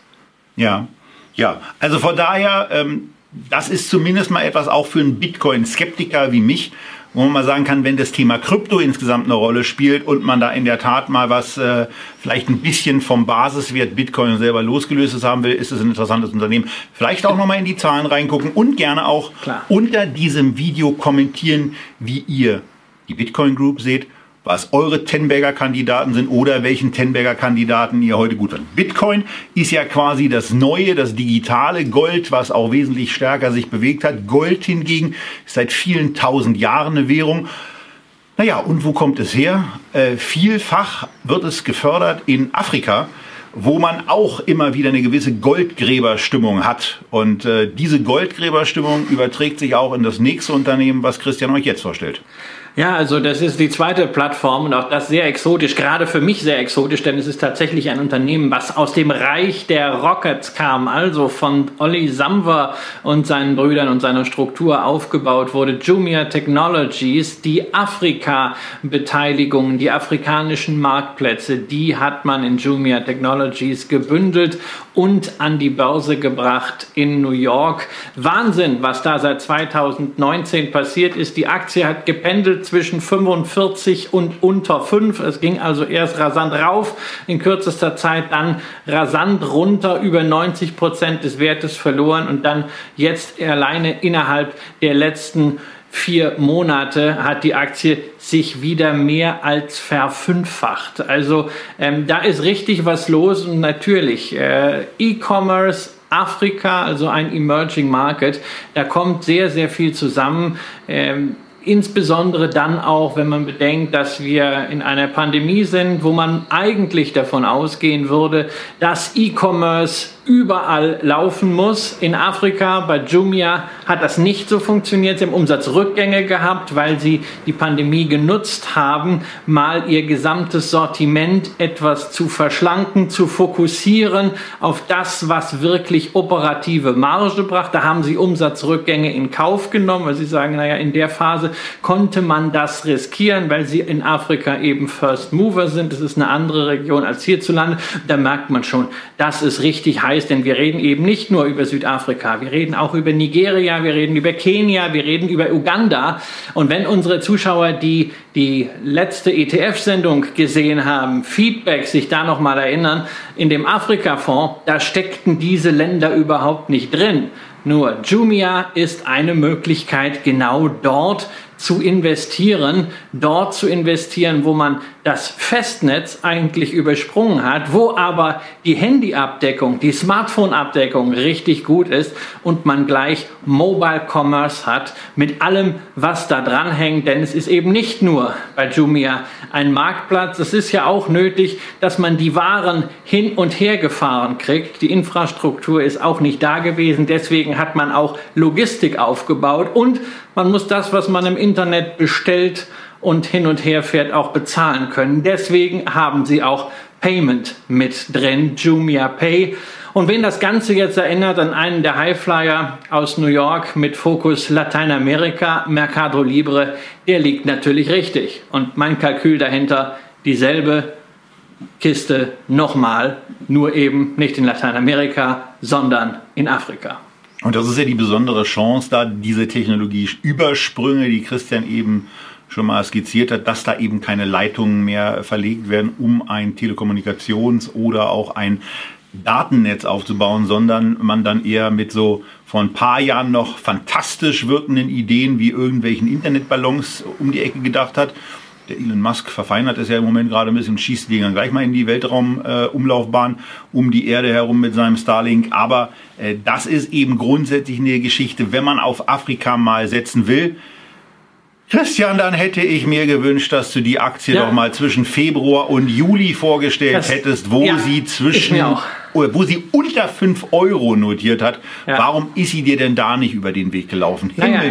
Ja, ja. Also von daher, ähm, das ist zumindest mal etwas auch für einen Bitcoin-Skeptiker wie mich, wo man mal sagen kann, wenn das Thema Krypto insgesamt eine Rolle spielt und man da in der Tat mal was äh, vielleicht ein bisschen vom Basiswert Bitcoin selber losgelöstes haben will, ist es ein interessantes Unternehmen. Vielleicht auch nochmal in die Zahlen reingucken und gerne auch Klar. unter diesem Video kommentieren, wie ihr die Bitcoin Group seht was eure Tenberger Kandidaten sind oder welchen Tenberger Kandidaten ihr heute gut findet. Bitcoin ist ja quasi das neue, das digitale Gold, was auch wesentlich stärker sich bewegt hat. Gold hingegen ist seit vielen tausend Jahren eine Währung. Naja, und wo kommt es her? Äh, vielfach wird es gefördert in Afrika, wo man auch immer wieder eine gewisse Goldgräberstimmung hat. Und äh, diese Goldgräberstimmung überträgt sich auch in das nächste Unternehmen, was Christian euch jetzt vorstellt. Ja, also das ist die zweite Plattform und auch das sehr exotisch, gerade für mich sehr exotisch, denn es ist tatsächlich ein Unternehmen, was aus dem Reich der Rockets kam, also von Olli Samwer und seinen Brüdern und seiner Struktur aufgebaut wurde. Jumia Technologies, die Afrika-Beteiligung, die afrikanischen Marktplätze, die hat man in Jumia Technologies gebündelt und an die Börse gebracht in New York. Wahnsinn, was da seit 2019 passiert ist. Die Aktie hat gependelt zwischen 45 und unter 5. Es ging also erst rasant rauf, in kürzester Zeit dann rasant runter, über 90 Prozent des Wertes verloren und dann jetzt alleine innerhalb der letzten vier Monate hat die Aktie sich wieder mehr als verfünffacht. Also ähm, da ist richtig was los und natürlich äh, E-Commerce, Afrika, also ein Emerging Market, da kommt sehr, sehr viel zusammen. Ähm, Insbesondere dann auch, wenn man bedenkt, dass wir in einer Pandemie sind, wo man eigentlich davon ausgehen würde, dass E-Commerce überall laufen muss. In Afrika bei Jumia hat das nicht so funktioniert. Sie haben Umsatzrückgänge gehabt, weil sie die Pandemie genutzt haben, mal ihr gesamtes Sortiment etwas zu verschlanken, zu fokussieren auf das, was wirklich operative Marge brachte. Da haben sie Umsatzrückgänge in Kauf genommen, weil sie sagen, naja, in der Phase konnte man das riskieren, weil sie in Afrika eben First Mover sind. Das ist eine andere Region als hierzulande. Da merkt man schon, das ist richtig heiß heißt, denn wir reden eben nicht nur über Südafrika, wir reden auch über Nigeria, wir reden über Kenia, wir reden über Uganda. Und wenn unsere Zuschauer, die die letzte ETF-Sendung gesehen haben, Feedback sich da nochmal erinnern, in dem Afrika-Fonds, da steckten diese Länder überhaupt nicht drin. Nur Jumia ist eine Möglichkeit, genau dort zu investieren, dort zu investieren, wo man das Festnetz eigentlich übersprungen hat, wo aber die Handyabdeckung, die Smartphone-Abdeckung richtig gut ist und man gleich Mobile Commerce hat mit allem, was da dran hängt. Denn es ist eben nicht nur bei Jumia ein Marktplatz, es ist ja auch nötig, dass man die Waren hin und her gefahren kriegt. Die Infrastruktur ist auch nicht da gewesen, deswegen hat man auch Logistik aufgebaut und man muss das, was man im Internet bestellt, und hin und her fährt, auch bezahlen können. Deswegen haben sie auch Payment mit drin, Jumia Pay. Und wen das Ganze jetzt erinnert an einen der Highflyer aus New York mit Fokus Lateinamerika, Mercado Libre, der liegt natürlich richtig. Und mein Kalkül dahinter, dieselbe Kiste nochmal, nur eben nicht in Lateinamerika, sondern in Afrika. Und das ist ja die besondere Chance, da diese Technologieübersprünge, die Christian eben schon mal skizziert hat, dass da eben keine Leitungen mehr verlegt werden, um ein Telekommunikations- oder auch ein Datennetz aufzubauen, sondern man dann eher mit so vor ein paar Jahren noch fantastisch wirkenden Ideen wie irgendwelchen Internetballons um die Ecke gedacht hat. Der Elon Musk verfeinert es ja im Moment gerade ein bisschen, schießt die dann gleich mal in die Weltraumumlaufbahn äh, um die Erde herum mit seinem Starlink. Aber äh, das ist eben grundsätzlich eine Geschichte, wenn man auf Afrika mal setzen will, Christian, dann hätte ich mir gewünscht, dass du die Aktie ja. doch mal zwischen Februar und Juli vorgestellt das, hättest, wo ja, sie zwischen wo sie unter 5 Euro notiert hat. Ja. Warum ist sie dir denn da nicht über den Weg gelaufen? Naja,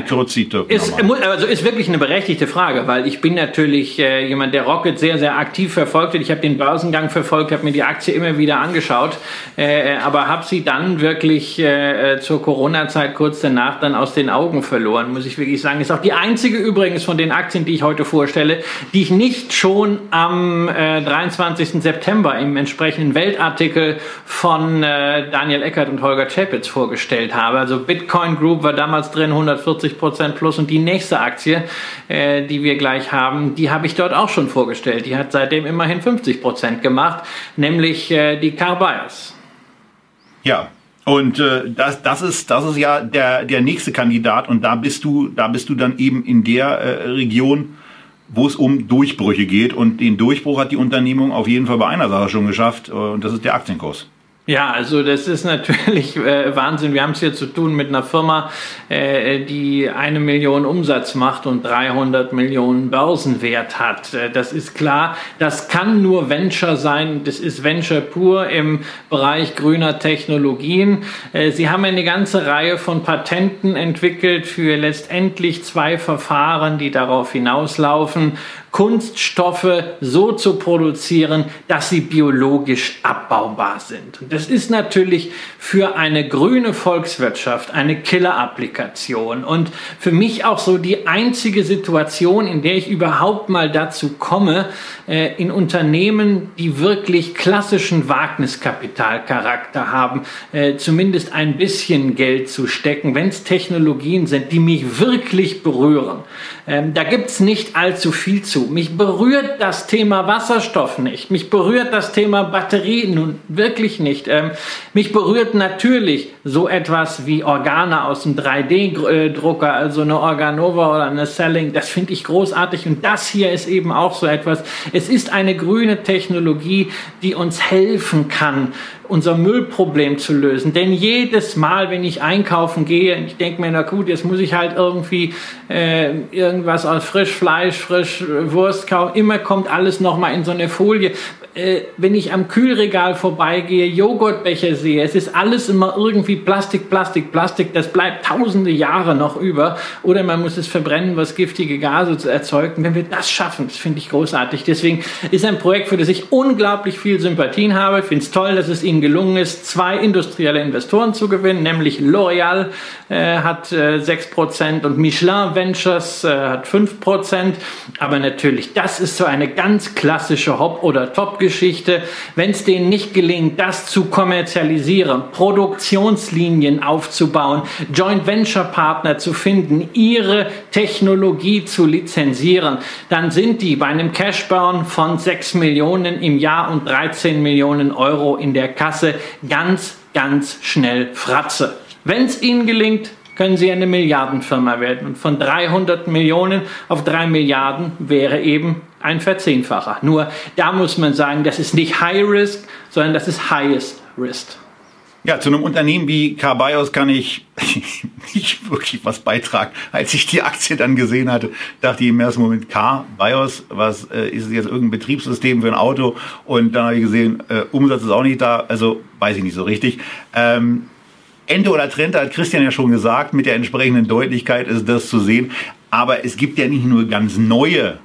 ist, also ist wirklich eine berechtigte Frage, weil ich bin natürlich äh, jemand, der Rocket sehr, sehr aktiv verfolgt hat. Ich habe den Börsengang verfolgt, habe mir die Aktie immer wieder angeschaut, äh, aber habe sie dann wirklich äh, zur Corona-Zeit kurz danach dann aus den Augen verloren, muss ich wirklich sagen. Ist auch die einzige übrigens von den Aktien, die ich heute vorstelle, die ich nicht schon am 23. Äh, September im entsprechenden Weltartikel von äh, Daniel Eckert und Holger Chapitz vorgestellt habe. Also Bitcoin Group war damals drin, 140 Prozent plus und die nächste Aktie, äh, die wir gleich haben, die habe ich dort auch schon vorgestellt. Die hat seitdem immerhin 50 Prozent gemacht, nämlich äh, die Carbias. Ja, und äh, das, das, ist, das ist ja der, der nächste Kandidat und da bist du, da bist du dann eben in der äh, Region, wo es um Durchbrüche geht. Und den Durchbruch hat die Unternehmung auf jeden Fall bei einer Sache schon geschafft äh, und das ist der Aktienkurs. Ja, also das ist natürlich äh, Wahnsinn. Wir haben es hier zu tun mit einer Firma, äh, die eine Million Umsatz macht und 300 Millionen Börsenwert hat. Äh, das ist klar. Das kann nur Venture sein. Das ist Venture pur im Bereich grüner Technologien. Äh, sie haben eine ganze Reihe von Patenten entwickelt für letztendlich zwei Verfahren, die darauf hinauslaufen, Kunststoffe so zu produzieren, dass sie biologisch abbaubar sind. Und das ist natürlich für eine grüne Volkswirtschaft eine Killer-Applikation und für mich auch so die einzige Situation, in der ich überhaupt mal dazu komme, äh, in Unternehmen, die wirklich klassischen Wagniskapitalcharakter haben, äh, zumindest ein bisschen Geld zu stecken, wenn es Technologien sind, die mich wirklich berühren. Ähm, da gibt's nicht allzu viel zu. Mich berührt das Thema Wasserstoff nicht. Mich berührt das Thema Batterie nun wirklich nicht. Ähm, mich berührt natürlich so etwas wie Organe aus dem 3D-Drucker, also eine Organova oder eine Selling. Das finde ich großartig. Und das hier ist eben auch so etwas. Es ist eine grüne Technologie, die uns helfen kann, unser Müllproblem zu lösen. Denn jedes Mal, wenn ich einkaufen gehe, ich denke mir, na gut, jetzt muss ich halt irgendwie äh, irgendwas aus Frischfleisch, Frischwurst kaufen. Immer kommt alles nochmal in so eine Folie äh, wenn ich am Kühlregal vorbeigehe, Joghurtbecher sehe, es ist alles immer irgendwie Plastik, Plastik, Plastik, das bleibt tausende Jahre noch über. Oder man muss es verbrennen, was giftige Gase zu erzeugen. Wenn wir das schaffen, das finde ich großartig. Deswegen ist ein Projekt, für das ich unglaublich viel Sympathien habe. Ich finde es toll, dass es ihnen gelungen ist, zwei industrielle Investoren zu gewinnen, nämlich L'Oreal äh, hat äh, 6% und Michelin Ventures äh, hat 5%. Aber natürlich, das ist so eine ganz klassische Hop- oder Top- Geschichte, wenn es denen nicht gelingt, das zu kommerzialisieren, Produktionslinien aufzubauen, Joint Venture Partner zu finden, ihre Technologie zu lizenzieren, dann sind die bei einem Cashburn von 6 Millionen im Jahr und 13 Millionen Euro in der Kasse ganz, ganz schnell Fratze. Wenn es ihnen gelingt, können Sie eine Milliardenfirma werden. Und von 300 Millionen auf 3 Milliarden wäre eben ein Verzehnfacher. Nur da muss man sagen, das ist nicht High Risk, sondern das ist Highest Risk. Ja, zu einem Unternehmen wie Carbios kann ich nicht wirklich was beitragen. Als ich die Aktie dann gesehen hatte, dachte ich im ersten Moment, Carbios, was äh, ist jetzt irgendein Betriebssystem für ein Auto? Und dann habe ich gesehen, äh, Umsatz ist auch nicht da, also weiß ich nicht so richtig. Ähm, Ende oder Trend hat Christian ja schon gesagt, mit der entsprechenden Deutlichkeit ist das zu sehen. Aber es gibt ja nicht nur ganz neue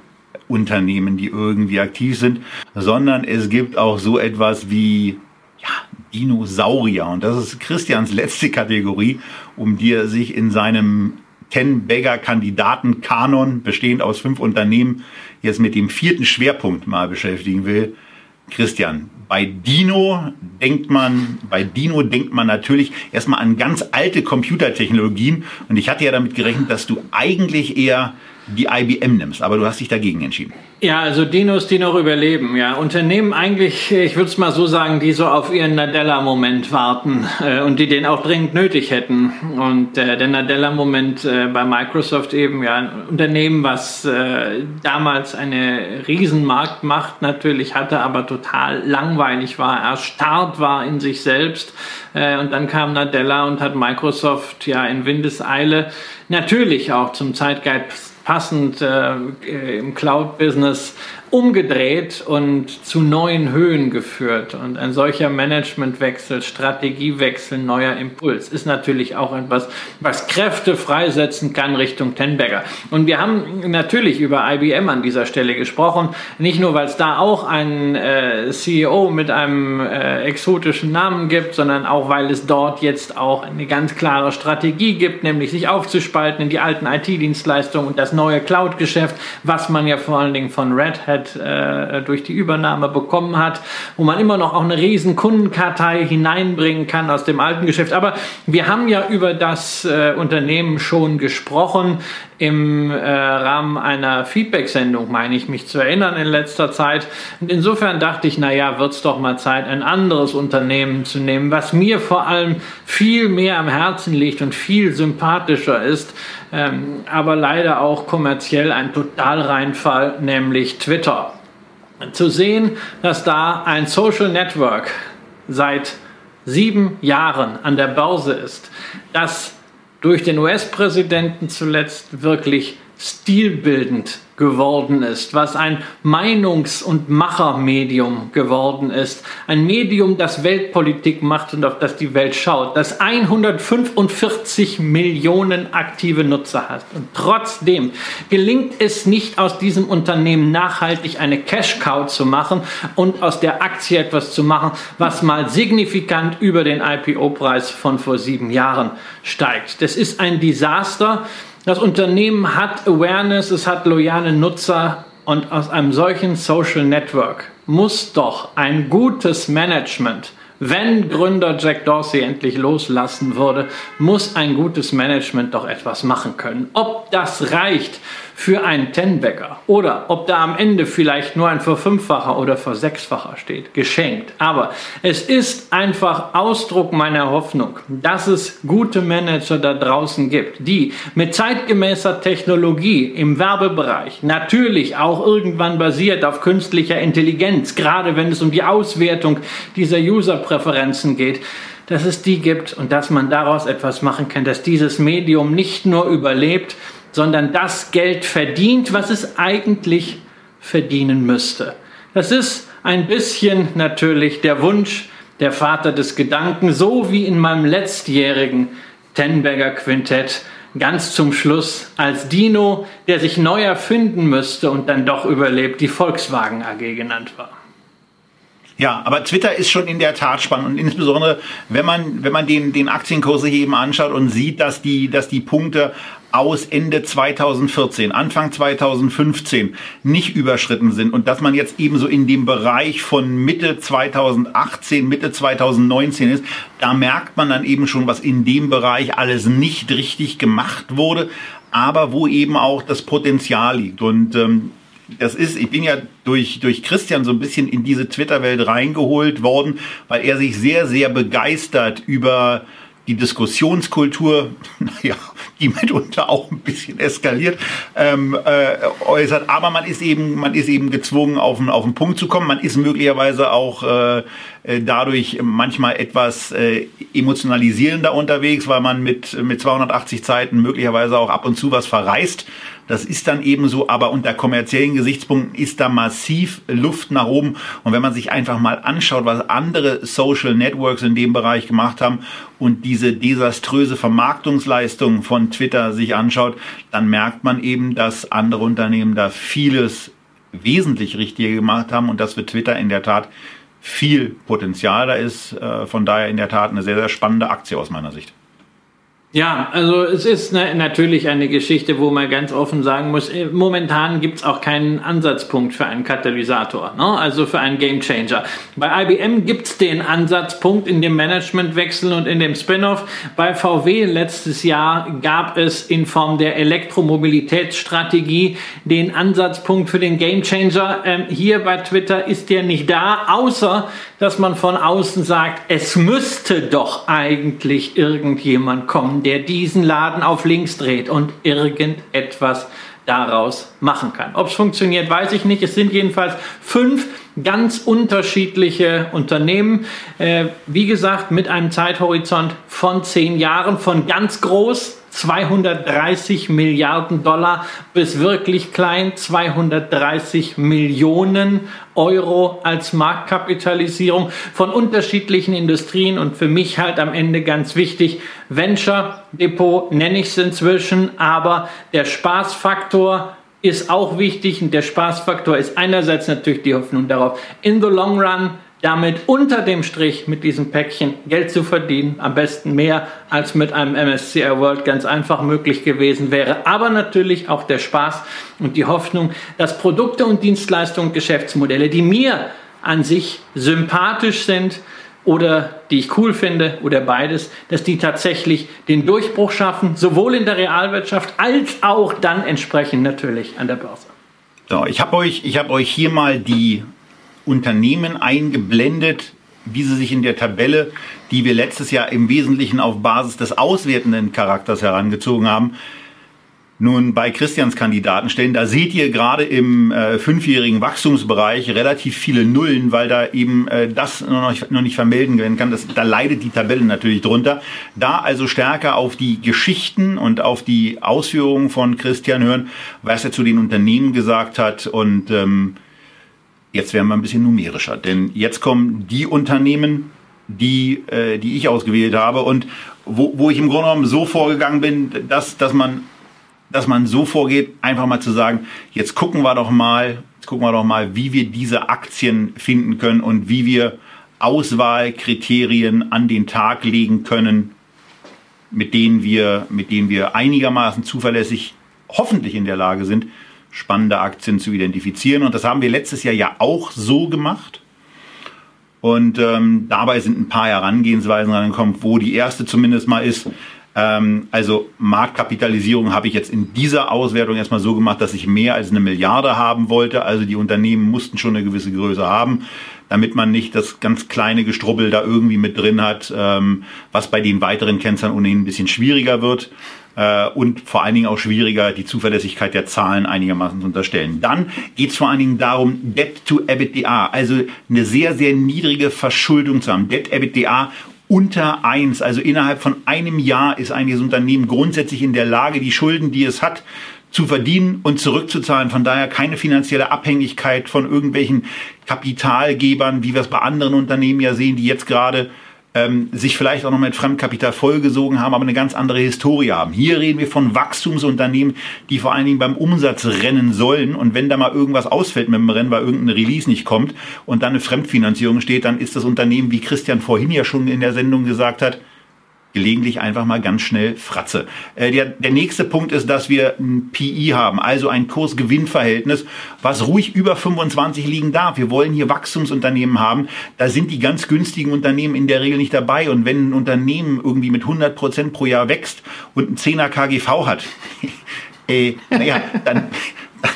Unternehmen, die irgendwie aktiv sind, sondern es gibt auch so etwas wie ja, Dinosaurier. Und das ist Christians letzte Kategorie, um die er sich in seinem Ten-Bagger-Kandidaten-Kanon, bestehend aus fünf Unternehmen, jetzt mit dem vierten Schwerpunkt mal beschäftigen will. Christian, bei Dino denkt man, bei Dino denkt man natürlich erstmal an ganz alte Computertechnologien. Und ich hatte ja damit gerechnet, dass du eigentlich eher die IBM nimmst, aber du hast dich dagegen entschieden. Ja, also Dinos, die noch überleben. Ja, Unternehmen eigentlich, ich würde es mal so sagen, die so auf ihren Nadella-Moment warten äh, und die den auch dringend nötig hätten. Und äh, der Nadella-Moment äh, bei Microsoft eben, ja, ein Unternehmen, was äh, damals eine Riesenmarktmacht natürlich hatte, aber total langweilig war, erstarrt war in sich selbst. Äh, und dann kam Nadella und hat Microsoft ja in Windeseile natürlich auch zum Zeitgeist passend äh, im Cloud-Business umgedreht und zu neuen Höhen geführt. Und ein solcher Managementwechsel, Strategiewechsel, neuer Impuls ist natürlich auch etwas, was Kräfte freisetzen kann Richtung Tenberger. Und wir haben natürlich über IBM an dieser Stelle gesprochen, nicht nur, weil es da auch einen äh, CEO mit einem äh, exotischen Namen gibt, sondern auch, weil es dort jetzt auch eine ganz klare Strategie gibt, nämlich sich aufzuspalten in die alten IT-Dienstleistungen und das neue Cloud-Geschäft, was man ja vor allen Dingen von Red Hat Sicherheit äh, durch die Übernahme bekommen hat, wo man immer noch auch eine riesen Kundenkartei hineinbringen kann aus dem alten Geschäft. Aber wir haben ja über das äh, Unternehmen schon gesprochen im äh, Rahmen einer Feedback-Sendung, meine ich mich zu erinnern, in letzter Zeit. Und insofern dachte ich, naja, wird es doch mal Zeit, ein anderes Unternehmen zu nehmen, was mir vor allem viel mehr am Herzen liegt und viel sympathischer ist, ähm, aber leider auch kommerziell ein Totalreinfall, nämlich Twitter. Zu sehen, dass da ein Social Network seit sieben Jahren an der Börse ist, das durch den US-Präsidenten zuletzt wirklich stilbildend geworden ist, was ein Meinungs- und Machermedium geworden ist, ein Medium, das Weltpolitik macht und auf das die Welt schaut, das 145 Millionen aktive Nutzer hat. Und trotzdem gelingt es nicht aus diesem Unternehmen nachhaltig eine Cash-Cow zu machen und aus der Aktie etwas zu machen, was mal signifikant über den IPO-Preis von vor sieben Jahren steigt. Das ist ein Desaster. Das Unternehmen hat Awareness, es hat loyale Nutzer und aus einem solchen Social Network muss doch ein gutes Management wenn Gründer Jack Dorsey endlich loslassen würde, muss ein gutes Management doch etwas machen können. Ob das reicht für einen Tenbäcker oder ob da am Ende vielleicht nur ein Verfünffacher oder Versechsfacher steht, geschenkt. Aber es ist einfach Ausdruck meiner Hoffnung, dass es gute Manager da draußen gibt, die mit zeitgemäßer Technologie im Werbebereich, natürlich auch irgendwann basiert auf künstlicher Intelligenz, gerade wenn es um die Auswertung dieser User Präferenzen geht, dass es die gibt und dass man daraus etwas machen kann, dass dieses Medium nicht nur überlebt, sondern das Geld verdient, was es eigentlich verdienen müsste. Das ist ein bisschen natürlich der Wunsch, der Vater des Gedanken, so wie in meinem letztjährigen Tenberger Quintett ganz zum Schluss als Dino, der sich neu erfinden müsste und dann doch überlebt, die Volkswagen AG genannt war. Ja, aber Twitter ist schon in der Tat spannend und insbesondere, wenn man, wenn man den, den Aktienkurse hier eben anschaut und sieht, dass die, dass die Punkte aus Ende 2014, Anfang 2015 nicht überschritten sind und dass man jetzt eben so in dem Bereich von Mitte 2018, Mitte 2019 ist, da merkt man dann eben schon, was in dem Bereich alles nicht richtig gemacht wurde, aber wo eben auch das Potenzial liegt. Und ähm, das ist, ich bin ja durch, durch Christian so ein bisschen in diese Twitter-Welt reingeholt worden, weil er sich sehr, sehr begeistert über die Diskussionskultur, naja, die mitunter auch ein bisschen eskaliert, ähm, äh, äußert. Aber man ist eben, man ist eben gezwungen, auf, auf den Punkt zu kommen. Man ist möglicherweise auch äh dadurch manchmal etwas äh, emotionalisierender unterwegs, weil man mit, mit 280 Zeiten möglicherweise auch ab und zu was verreißt. Das ist dann eben so, aber unter kommerziellen Gesichtspunkten ist da massiv Luft nach oben. Und wenn man sich einfach mal anschaut, was andere Social Networks in dem Bereich gemacht haben und diese desaströse Vermarktungsleistung von Twitter sich anschaut, dann merkt man eben, dass andere Unternehmen da vieles wesentlich richtiger gemacht haben und dass für Twitter in der Tat viel Potenzial da ist. Äh, von daher in der Tat eine sehr, sehr spannende Aktie aus meiner Sicht. Ja, also es ist ne, natürlich eine Geschichte, wo man ganz offen sagen muss, äh, momentan gibt es auch keinen Ansatzpunkt für einen Katalysator, ne? also für einen Gamechanger. Bei IBM gibt es den Ansatzpunkt in dem Managementwechsel und in dem Spin-off. Bei VW letztes Jahr gab es in Form der Elektromobilitätsstrategie den Ansatzpunkt für den Gamechanger. Ähm, hier bei Twitter ist der nicht da, außer dass man von außen sagt, es müsste doch eigentlich irgendjemand kommen, der diesen Laden auf links dreht und irgendetwas daraus machen kann. Ob es funktioniert, weiß ich nicht. Es sind jedenfalls fünf ganz unterschiedliche Unternehmen. Äh, wie gesagt, mit einem Zeithorizont von zehn Jahren, von ganz groß 230 Milliarden Dollar bis wirklich klein 230 Millionen Euro als Marktkapitalisierung von unterschiedlichen Industrien. Und für mich halt am Ende ganz wichtig, Venture Depot nenne ich es inzwischen, aber der Spaßfaktor ist auch wichtig. Und der Spaßfaktor ist einerseits natürlich die Hoffnung darauf, in the long run damit unter dem Strich mit diesem Päckchen Geld zu verdienen, am besten mehr als mit einem MSCI World ganz einfach möglich gewesen wäre, aber natürlich auch der Spaß und die Hoffnung, dass Produkte und Dienstleistungen Geschäftsmodelle, die mir an sich sympathisch sind oder die ich cool finde oder beides, dass die tatsächlich den Durchbruch schaffen, sowohl in der Realwirtschaft als auch dann entsprechend natürlich an der Börse. So, ich habe euch, ich habe euch hier mal die Unternehmen eingeblendet, wie sie sich in der Tabelle, die wir letztes Jahr im Wesentlichen auf Basis des auswertenden Charakters herangezogen haben, nun bei Christians Kandidaten stellen. Da seht ihr gerade im äh, fünfjährigen Wachstumsbereich relativ viele Nullen, weil da eben äh, das noch nicht, noch nicht vermelden werden kann. Das, da leidet die Tabelle natürlich drunter. Da also stärker auf die Geschichten und auf die Ausführungen von Christian hören, was er zu den Unternehmen gesagt hat und ähm, Jetzt werden wir ein bisschen numerischer, denn jetzt kommen die Unternehmen, die, äh, die ich ausgewählt habe und wo, wo ich im Grunde genommen so vorgegangen bin, dass, dass, man, dass man so vorgeht, einfach mal zu sagen, jetzt gucken wir doch mal, jetzt gucken wir doch mal, wie wir diese Aktien finden können und wie wir Auswahlkriterien an den Tag legen können, mit denen wir, mit denen wir einigermaßen zuverlässig hoffentlich in der Lage sind, spannende Aktien zu identifizieren. Und das haben wir letztes Jahr ja auch so gemacht. Und ähm, dabei sind ein paar Herangehensweisen rangekommen, wo die erste zumindest mal ist. Ähm, also Marktkapitalisierung habe ich jetzt in dieser Auswertung erstmal so gemacht, dass ich mehr als eine Milliarde haben wollte. Also die Unternehmen mussten schon eine gewisse Größe haben, damit man nicht das ganz kleine Gestrubbel da irgendwie mit drin hat, ähm, was bei den weiteren Kennzahlen ohnehin ein bisschen schwieriger wird äh, und vor allen Dingen auch schwieriger, die Zuverlässigkeit der Zahlen einigermaßen zu unterstellen. Dann geht es vor allen Dingen darum, Debt to EBITDA, also eine sehr, sehr niedrige Verschuldung zu haben. Debt EBITDA unter eins, also innerhalb von einem Jahr ist das Unternehmen grundsätzlich in der Lage, die Schulden, die es hat, zu verdienen und zurückzuzahlen. Von daher keine finanzielle Abhängigkeit von irgendwelchen Kapitalgebern, wie wir es bei anderen Unternehmen ja sehen, die jetzt gerade ähm, sich vielleicht auch noch mit Fremdkapital vollgesogen haben, aber eine ganz andere Historie haben. Hier reden wir von Wachstumsunternehmen, die vor allen Dingen beim Umsatz rennen sollen. Und wenn da mal irgendwas ausfällt mit dem Rennen, weil irgendein Release nicht kommt und dann eine Fremdfinanzierung steht, dann ist das Unternehmen, wie Christian vorhin ja schon in der Sendung gesagt hat, gelegentlich einfach mal ganz schnell Fratze. Äh, der, der nächste Punkt ist, dass wir ein PI haben, also ein Kurs-Gewinn-Verhältnis, was ruhig über 25 liegen darf. Wir wollen hier Wachstumsunternehmen haben. Da sind die ganz günstigen Unternehmen in der Regel nicht dabei. Und wenn ein Unternehmen irgendwie mit 100 Prozent pro Jahr wächst und ein 10er KGV hat, äh, naja, dann,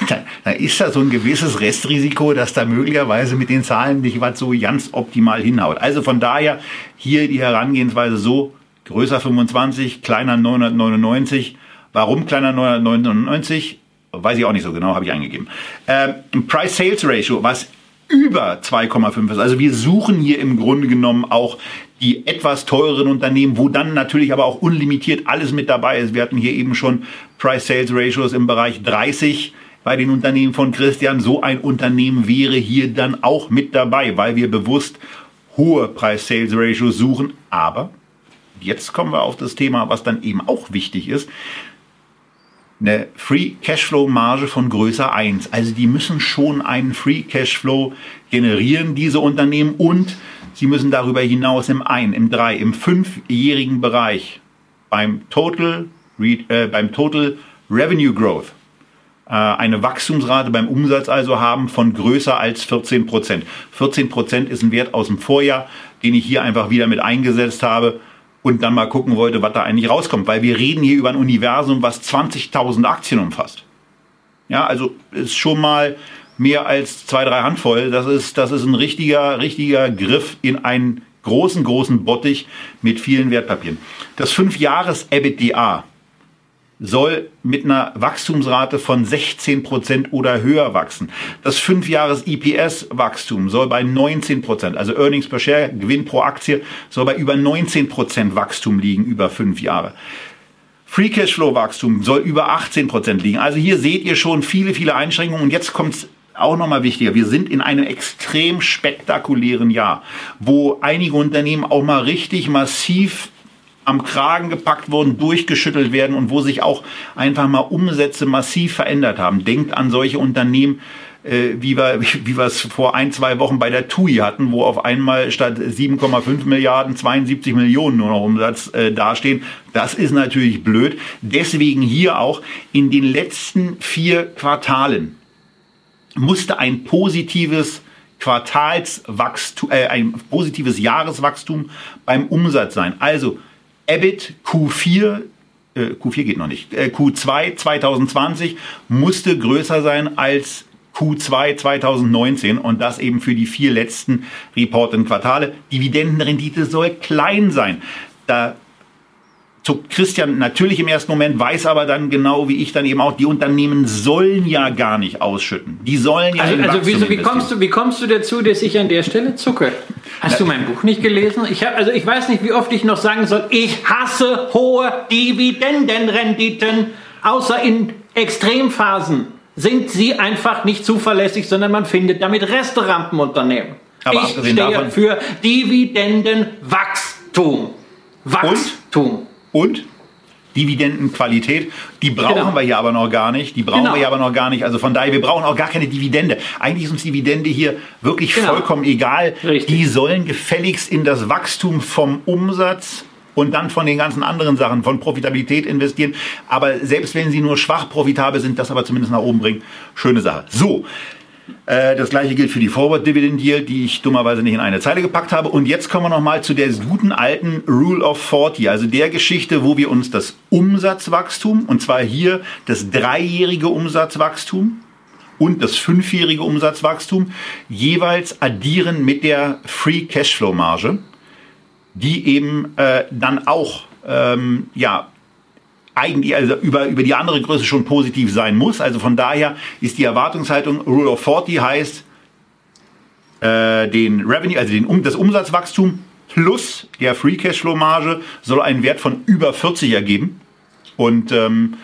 dann ist da so ein gewisses Restrisiko, dass da möglicherweise mit den Zahlen nicht was so ganz optimal hinhaut. Also von daher hier die Herangehensweise so, größer 25, kleiner 999. Warum kleiner 999? Weiß ich auch nicht so genau, habe ich eingegeben. Ähm, Price-Sales-Ratio, was über 2,5 ist. Also wir suchen hier im Grunde genommen auch die etwas teureren Unternehmen, wo dann natürlich aber auch unlimitiert alles mit dabei ist. Wir hatten hier eben schon Price-Sales-Ratios im Bereich 30 bei den Unternehmen von Christian. So ein Unternehmen wäre hier dann auch mit dabei, weil wir bewusst hohe Price-Sales-Ratios suchen. Aber jetzt kommen wir auf das Thema, was dann eben auch wichtig ist eine Free Cashflow Marge von größer 1. Also die müssen schon einen Free Cashflow generieren, diese Unternehmen, und sie müssen darüber hinaus im 1, im 3, im 5-jährigen Bereich beim Total, äh, beim Total Revenue Growth äh, eine Wachstumsrate beim Umsatz also haben von größer als 14 Prozent. 14 Prozent ist ein Wert aus dem Vorjahr, den ich hier einfach wieder mit eingesetzt habe und dann mal gucken wollte, was da eigentlich rauskommt, weil wir reden hier über ein Universum, was 20.000 Aktien umfasst. Ja, also ist schon mal mehr als zwei, drei Handvoll. Das ist, das ist ein richtiger, richtiger Griff in einen großen, großen Bottich mit vielen Wertpapieren. Das 5-Jahres-EBITDA soll mit einer Wachstumsrate von 16% oder höher wachsen. Das 5-Jahres-EPS-Wachstum soll bei 19% also Earnings per Share, Gewinn pro Aktie, soll bei über 19% Wachstum liegen über fünf Jahre. Free Cashflow Wachstum soll über 18% liegen. Also hier seht ihr schon viele, viele Einschränkungen. Und jetzt kommt's auch nochmal wichtiger. Wir sind in einem extrem spektakulären Jahr, wo einige Unternehmen auch mal richtig massiv am Kragen gepackt wurden, durchgeschüttelt werden und wo sich auch einfach mal Umsätze massiv verändert haben. Denkt an solche Unternehmen, äh, wie wir, wie wir es vor ein, zwei Wochen bei der TUI hatten, wo auf einmal statt 7,5 Milliarden 72 Millionen nur noch Umsatz äh, dastehen. Das ist natürlich blöd. Deswegen hier auch in den letzten vier Quartalen musste ein positives Quartalswachstum, äh, ein positives Jahreswachstum beim Umsatz sein. Also EBIT Q4 äh, Q4 geht noch nicht. Äh, Q2 2020 musste größer sein als Q2 2019 und das eben für die vier letzten reportenden Quartale. Dividendenrendite soll klein sein. Da zuckt Christian natürlich im ersten Moment, weiß aber dann genau wie ich dann eben auch, die Unternehmen sollen ja gar nicht ausschütten. Die sollen ja Also, also wie, wie, kommst du, wie kommst du dazu, dass ich an der Stelle zucke? Hast du mein Buch nicht gelesen? Ich hab, also ich weiß nicht, wie oft ich noch sagen soll, ich hasse hohe Dividendenrenditen, außer in Extremphasen sind sie einfach nicht zuverlässig, sondern man findet damit Resterampenunternehmen. Aber ich stehe davon, für Dividendenwachstum. Wachstum. Und? Und Dividendenqualität, die brauchen genau. wir hier aber noch gar nicht. Die brauchen genau. wir hier aber noch gar nicht. Also von daher, wir brauchen auch gar keine Dividende. Eigentlich ist uns Dividende hier wirklich genau. vollkommen egal. Richtig. Die sollen gefälligst in das Wachstum vom Umsatz und dann von den ganzen anderen Sachen, von Profitabilität investieren. Aber selbst wenn sie nur schwach profitabel sind, das aber zumindest nach oben bringen, schöne Sache. So, das gleiche gilt für die Forward Dividend Yield, die ich dummerweise nicht in eine Zeile gepackt habe. Und jetzt kommen wir nochmal zu der guten alten Rule of 40, also der Geschichte, wo wir uns das Umsatzwachstum, und zwar hier das dreijährige Umsatzwachstum und das fünfjährige Umsatzwachstum jeweils addieren mit der Free Cashflow Marge, die eben äh, dann auch ähm, ja, eigentlich also über, über die andere Größe schon positiv sein muss. Also von daher ist die Erwartungshaltung Rule of 40 heißt äh, den Revenue, also den, das Umsatzwachstum plus der Free Cashflow Marge soll einen Wert von über 40 ergeben. Und ähm,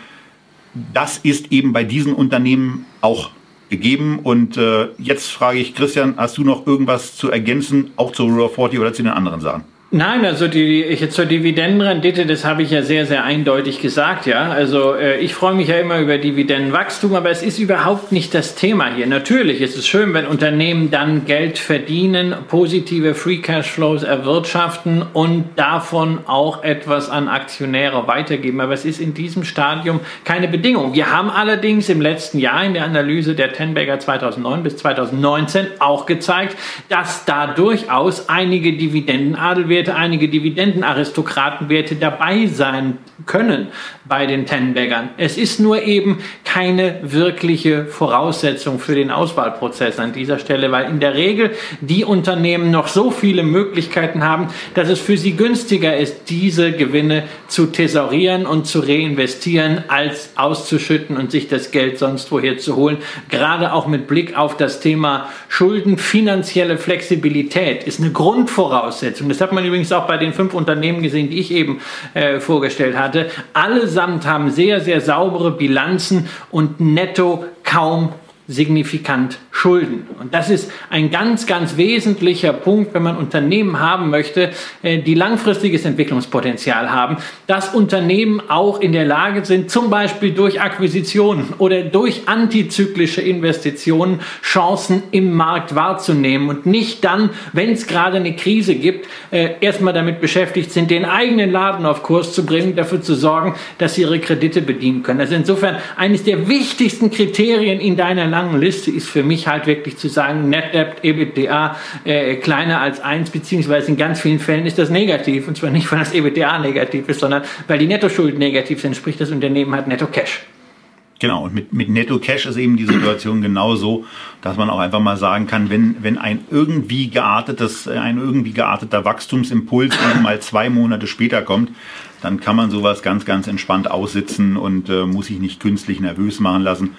das ist eben bei diesen Unternehmen auch gegeben. Und äh, jetzt frage ich Christian, hast du noch irgendwas zu ergänzen, auch zu Rule of 40 oder zu den anderen Sachen? Nein, also die ich, zur Dividendenrendite, das habe ich ja sehr, sehr eindeutig gesagt, ja. Also äh, ich freue mich ja immer über Dividendenwachstum, aber es ist überhaupt nicht das Thema hier. Natürlich ist es schön, wenn Unternehmen dann Geld verdienen, positive Free Cash Flows erwirtschaften und davon auch etwas an Aktionäre weitergeben. Aber es ist in diesem Stadium keine Bedingung. Wir haben allerdings im letzten Jahr in der Analyse der Tenberger 2009 bis 2019 auch gezeigt, dass da durchaus einige Dividendenadel Aktienwerte, einige Dividendenaristokratenwerte dabei sein können bei den Tenbaggern. Es ist nur eben keine wirkliche Voraussetzung für den Auswahlprozess an dieser Stelle, weil in der Regel die Unternehmen noch so viele Möglichkeiten haben, dass es für sie günstiger ist, diese Gewinne zu thesaurieren und zu reinvestieren, als auszuschütten und sich das Geld sonst woher zu holen. Gerade auch mit Blick auf das Thema Schulden, finanzielle Flexibilität ist eine Grundvoraussetzung. Das hat man übrigens auch bei den fünf Unternehmen gesehen, die ich eben äh, vorgestellt hatte. Allesamt haben sehr, sehr saubere Bilanzen und netto kaum signifikant Schulden. Und das ist ein ganz, ganz wesentlicher Punkt, wenn man Unternehmen haben möchte, äh, die langfristiges Entwicklungspotenzial haben, dass Unternehmen auch in der Lage sind, zum Beispiel durch Akquisitionen oder durch antizyklische Investitionen Chancen im Markt wahrzunehmen und nicht dann, wenn es gerade eine Krise gibt, äh, erstmal damit beschäftigt sind, den eigenen Laden auf Kurs zu bringen, dafür zu sorgen, dass sie ihre Kredite bedienen können. Also insofern eines der wichtigsten Kriterien in deiner langen Liste ist für mich halt wirklich zu sagen, Net Debt, EBITDA äh, kleiner als 1, beziehungsweise in ganz vielen Fällen ist das negativ. Und zwar nicht, weil das EBITDA negativ ist, sondern weil die Nettoschulden negativ sind, sprich das Unternehmen hat Netto Cash. Genau, und mit, mit Netto Cash ist eben die Situation genauso, dass man auch einfach mal sagen kann, wenn, wenn ein irgendwie geartetes, ein irgendwie gearteter Wachstumsimpuls mal zwei Monate später kommt, dann kann man sowas ganz, ganz entspannt aussitzen und äh, muss sich nicht künstlich nervös machen lassen.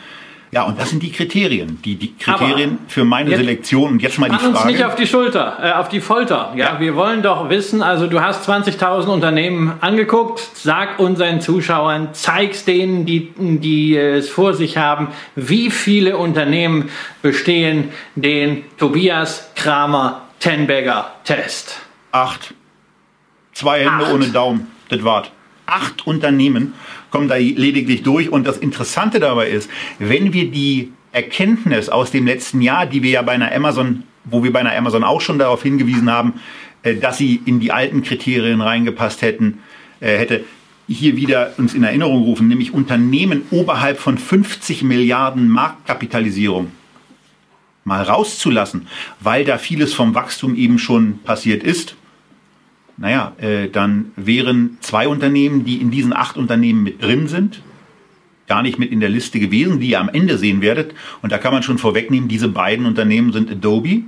Ja, und das sind die Kriterien, die, die Kriterien Aber für meine Selektion. Und jetzt mal die Frage. uns nicht auf die Schulter, äh, auf die Folter. Ja, ja, wir wollen doch wissen, also du hast 20.000 Unternehmen angeguckt, sag unseren Zuschauern, zeig's denen, die, die es vor sich haben, wie viele Unternehmen bestehen den Tobias Kramer Tenbagger Test. Acht. Zwei Hände Acht. ohne Daumen. Das war's. Acht Unternehmen kommen da lediglich durch. Und das Interessante dabei ist, wenn wir die Erkenntnis aus dem letzten Jahr, die wir ja bei einer Amazon, wo wir bei einer Amazon auch schon darauf hingewiesen haben, äh, dass sie in die alten Kriterien reingepasst hätten, äh, hätte hier wieder uns in Erinnerung rufen, nämlich Unternehmen oberhalb von 50 Milliarden Marktkapitalisierung mal rauszulassen, weil da vieles vom Wachstum eben schon passiert ist naja, äh, dann wären zwei Unternehmen, die in diesen acht Unternehmen mit drin sind, gar nicht mit in der Liste gewesen, die ihr am Ende sehen werdet. Und da kann man schon vorwegnehmen, diese beiden Unternehmen sind Adobe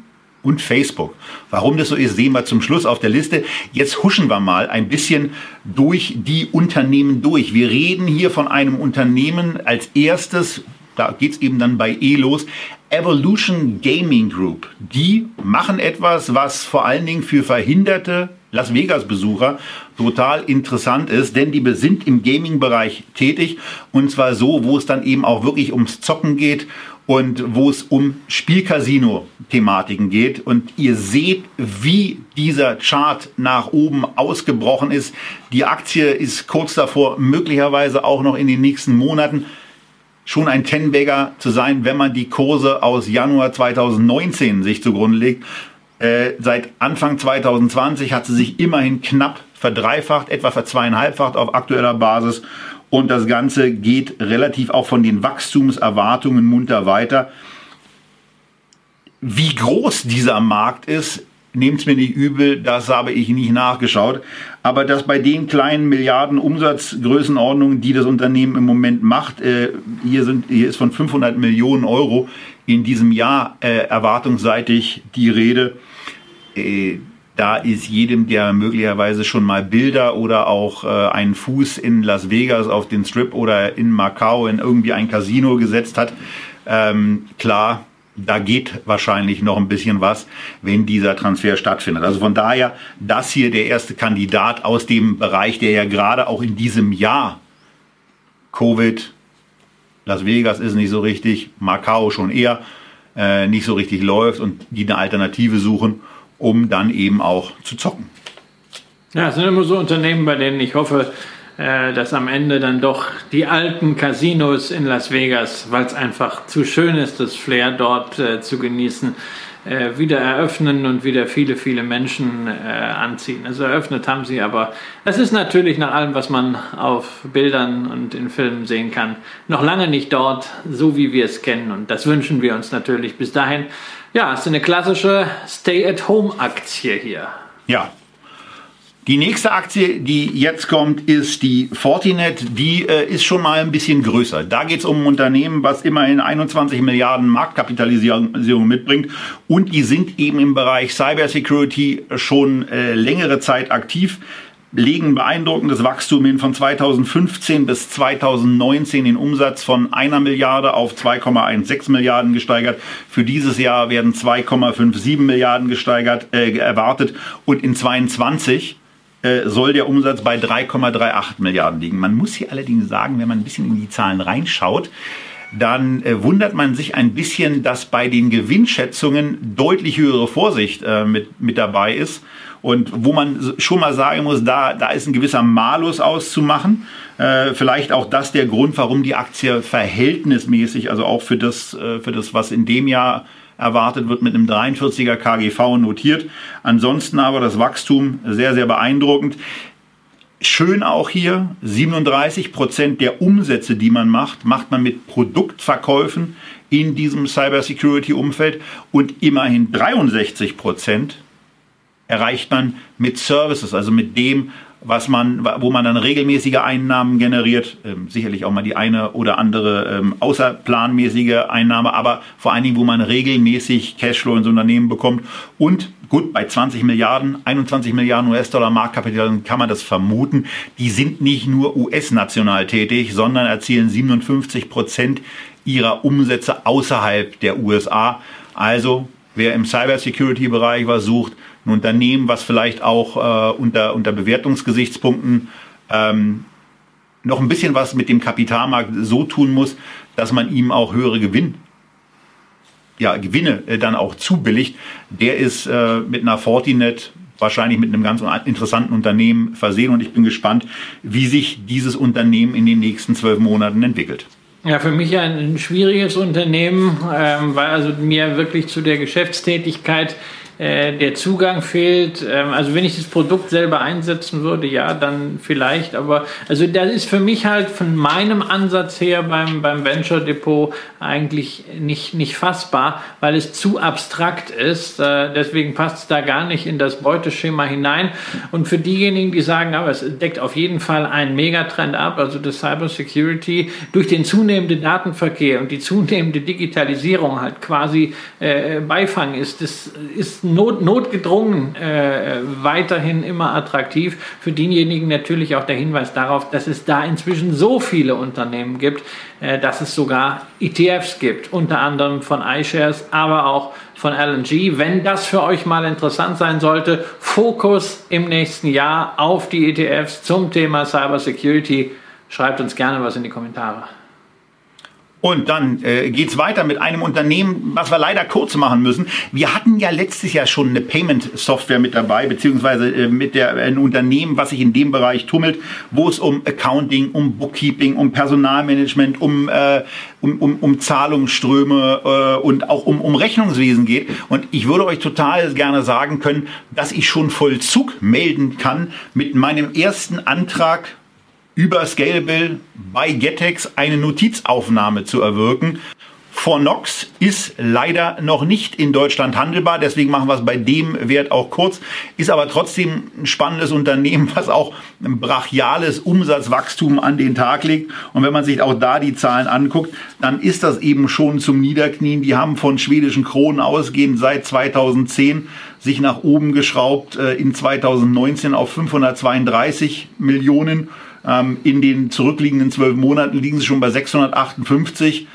und Facebook. Warum das so ist, sehen wir zum Schluss auf der Liste. Jetzt huschen wir mal ein bisschen durch die Unternehmen durch. Wir reden hier von einem Unternehmen als erstes, da geht's eben dann bei E los, Evolution Gaming Group. Die machen etwas, was vor allen Dingen für verhinderte Las Vegas-Besucher total interessant ist, denn die sind im Gaming-Bereich tätig und zwar so, wo es dann eben auch wirklich ums Zocken geht und wo es um Spielcasino-Thematiken geht. Und ihr seht, wie dieser Chart nach oben ausgebrochen ist. Die Aktie ist kurz davor, möglicherweise auch noch in den nächsten Monaten schon ein Tenbagger zu sein, wenn man die Kurse aus Januar 2019 sich zugrunde legt. Äh, seit Anfang 2020 hat sie sich immerhin knapp verdreifacht, etwa verzweieinhalbfacht auf aktueller Basis. Und das Ganze geht relativ auch von den Wachstumserwartungen munter weiter. Wie groß dieser Markt ist, nehmt mir nicht übel, das habe ich nicht nachgeschaut. Aber dass bei den kleinen Milliarden Umsatzgrößenordnungen, die das Unternehmen im Moment macht, äh, hier, sind, hier ist von 500 Millionen Euro in diesem Jahr äh, erwartungsseitig die Rede äh, da ist jedem, der möglicherweise schon mal Bilder oder auch äh, einen Fuß in Las Vegas auf den Strip oder in Macau in irgendwie ein Casino gesetzt hat, ähm, klar, da geht wahrscheinlich noch ein bisschen was, wenn dieser Transfer stattfindet. Also von daher, das hier der erste Kandidat aus dem Bereich, der ja gerade auch in diesem Jahr Covid, Las Vegas ist nicht so richtig, Macau schon eher äh, nicht so richtig läuft und die eine Alternative suchen um dann eben auch zu zocken. Ja, es sind immer so Unternehmen, bei denen ich hoffe, äh, dass am Ende dann doch die alten Casinos in Las Vegas, weil es einfach zu schön ist, das Flair dort äh, zu genießen, äh, wieder eröffnen und wieder viele, viele Menschen anziehen. Also eröffnet haben sie, aber es ist natürlich nach allem, was man auf Bildern und in Filmen sehen kann, noch lange nicht dort, so wie wir es kennen. Und das wünschen wir uns natürlich bis dahin. Ja, ist eine klassische Stay-at-Home-Aktie hier. Ja. Die nächste Aktie, die jetzt kommt, ist die Fortinet. Die äh, ist schon mal ein bisschen größer. Da geht es um ein Unternehmen, was immerhin 21 Milliarden Marktkapitalisierung mitbringt. Und die sind eben im Bereich Cybersecurity schon äh, längere Zeit aktiv legen beeindruckendes Wachstum hin von 2015 bis 2019 den Umsatz von einer Milliarde auf 2,16 Milliarden gesteigert. Für dieses Jahr werden 2,57 Milliarden gesteigert äh, erwartet und in 22 äh, soll der Umsatz bei 3,38 Milliarden liegen. Man muss hier allerdings sagen, wenn man ein bisschen in die Zahlen reinschaut, dann äh, wundert man sich ein bisschen, dass bei den Gewinnschätzungen deutlich höhere Vorsicht äh, mit, mit dabei ist. Und wo man schon mal sagen muss, da, da ist ein gewisser Malus auszumachen. Äh, vielleicht auch das der Grund, warum die Aktie verhältnismäßig, also auch für das, äh, für das, was in dem Jahr erwartet wird, mit einem 43er KGV notiert. Ansonsten aber das Wachstum sehr, sehr beeindruckend. Schön auch hier, 37 Prozent der Umsätze, die man macht, macht man mit Produktverkäufen in diesem Cybersecurity-Umfeld und immerhin 63 Prozent erreicht man mit Services, also mit dem, was man, wo man dann regelmäßige Einnahmen generiert, ähm, sicherlich auch mal die eine oder andere ähm, außerplanmäßige Einnahme, aber vor allen Dingen, wo man regelmäßig Cashflow ins Unternehmen bekommt und gut, bei 20 Milliarden, 21 Milliarden US-Dollar Marktkapital kann man das vermuten. Die sind nicht nur US-national tätig, sondern erzielen 57 Prozent ihrer Umsätze außerhalb der USA. Also, wer im Cybersecurity-Bereich was sucht, ein Unternehmen, was vielleicht auch äh, unter, unter Bewertungsgesichtspunkten ähm, noch ein bisschen was mit dem Kapitalmarkt so tun muss, dass man ihm auch höhere Gewinn, ja, Gewinne äh, dann auch zubilligt, der ist äh, mit einer Fortinet wahrscheinlich mit einem ganz interessanten Unternehmen versehen und ich bin gespannt, wie sich dieses Unternehmen in den nächsten zwölf Monaten entwickelt. Ja, für mich ein schwieriges Unternehmen, ähm, weil also mir wirklich zu der Geschäftstätigkeit äh, der Zugang fehlt. Ähm, also wenn ich das Produkt selber einsetzen würde, ja, dann vielleicht. Aber also das ist für mich halt von meinem Ansatz her beim, beim Venture Depot eigentlich nicht, nicht fassbar, weil es zu abstrakt ist. Äh, deswegen passt es da gar nicht in das Beuteschema hinein. Und für diejenigen, die sagen, aber es deckt auf jeden Fall einen Megatrend ab, also das Cyber Security, durch den zunehmenden Datenverkehr und die zunehmende Digitalisierung halt quasi äh, Beifang ist, das ist not, notgedrungen äh, weiterhin immer attraktiv. Für denjenigen natürlich auch der Hinweis darauf, dass es da inzwischen so viele Unternehmen gibt, äh, dass es sogar ETFs gibt, unter anderem von iShares, aber auch von LNG. Wenn das für euch mal interessant sein sollte, Fokus im nächsten Jahr auf die ETFs zum Thema Cybersecurity. Schreibt uns gerne was in die Kommentare. Und dann äh, geht weiter mit einem Unternehmen, was wir leider kurz machen müssen. Wir hatten ja letztes Jahr schon eine Payment-Software mit dabei, beziehungsweise äh, mit der ein Unternehmen, was sich in dem Bereich tummelt, wo es um Accounting, um Bookkeeping, um Personalmanagement, um, äh, um, um, um Zahlungsströme äh, und auch um, um Rechnungswesen geht. Und ich würde euch total gerne sagen können, dass ich schon Vollzug melden kann mit meinem ersten Antrag über Scalable bei Getex eine Notizaufnahme zu erwirken. Fornox ist leider noch nicht in Deutschland handelbar, deswegen machen wir es bei dem Wert auch kurz, ist aber trotzdem ein spannendes Unternehmen, was auch ein brachiales Umsatzwachstum an den Tag legt. Und wenn man sich auch da die Zahlen anguckt, dann ist das eben schon zum Niederknien. Die haben von schwedischen Kronen ausgehend seit 2010 sich nach oben geschraubt, äh, in 2019 auf 532 Millionen ähm, in den zurückliegenden zwölf Monaten liegen sie schon bei 658.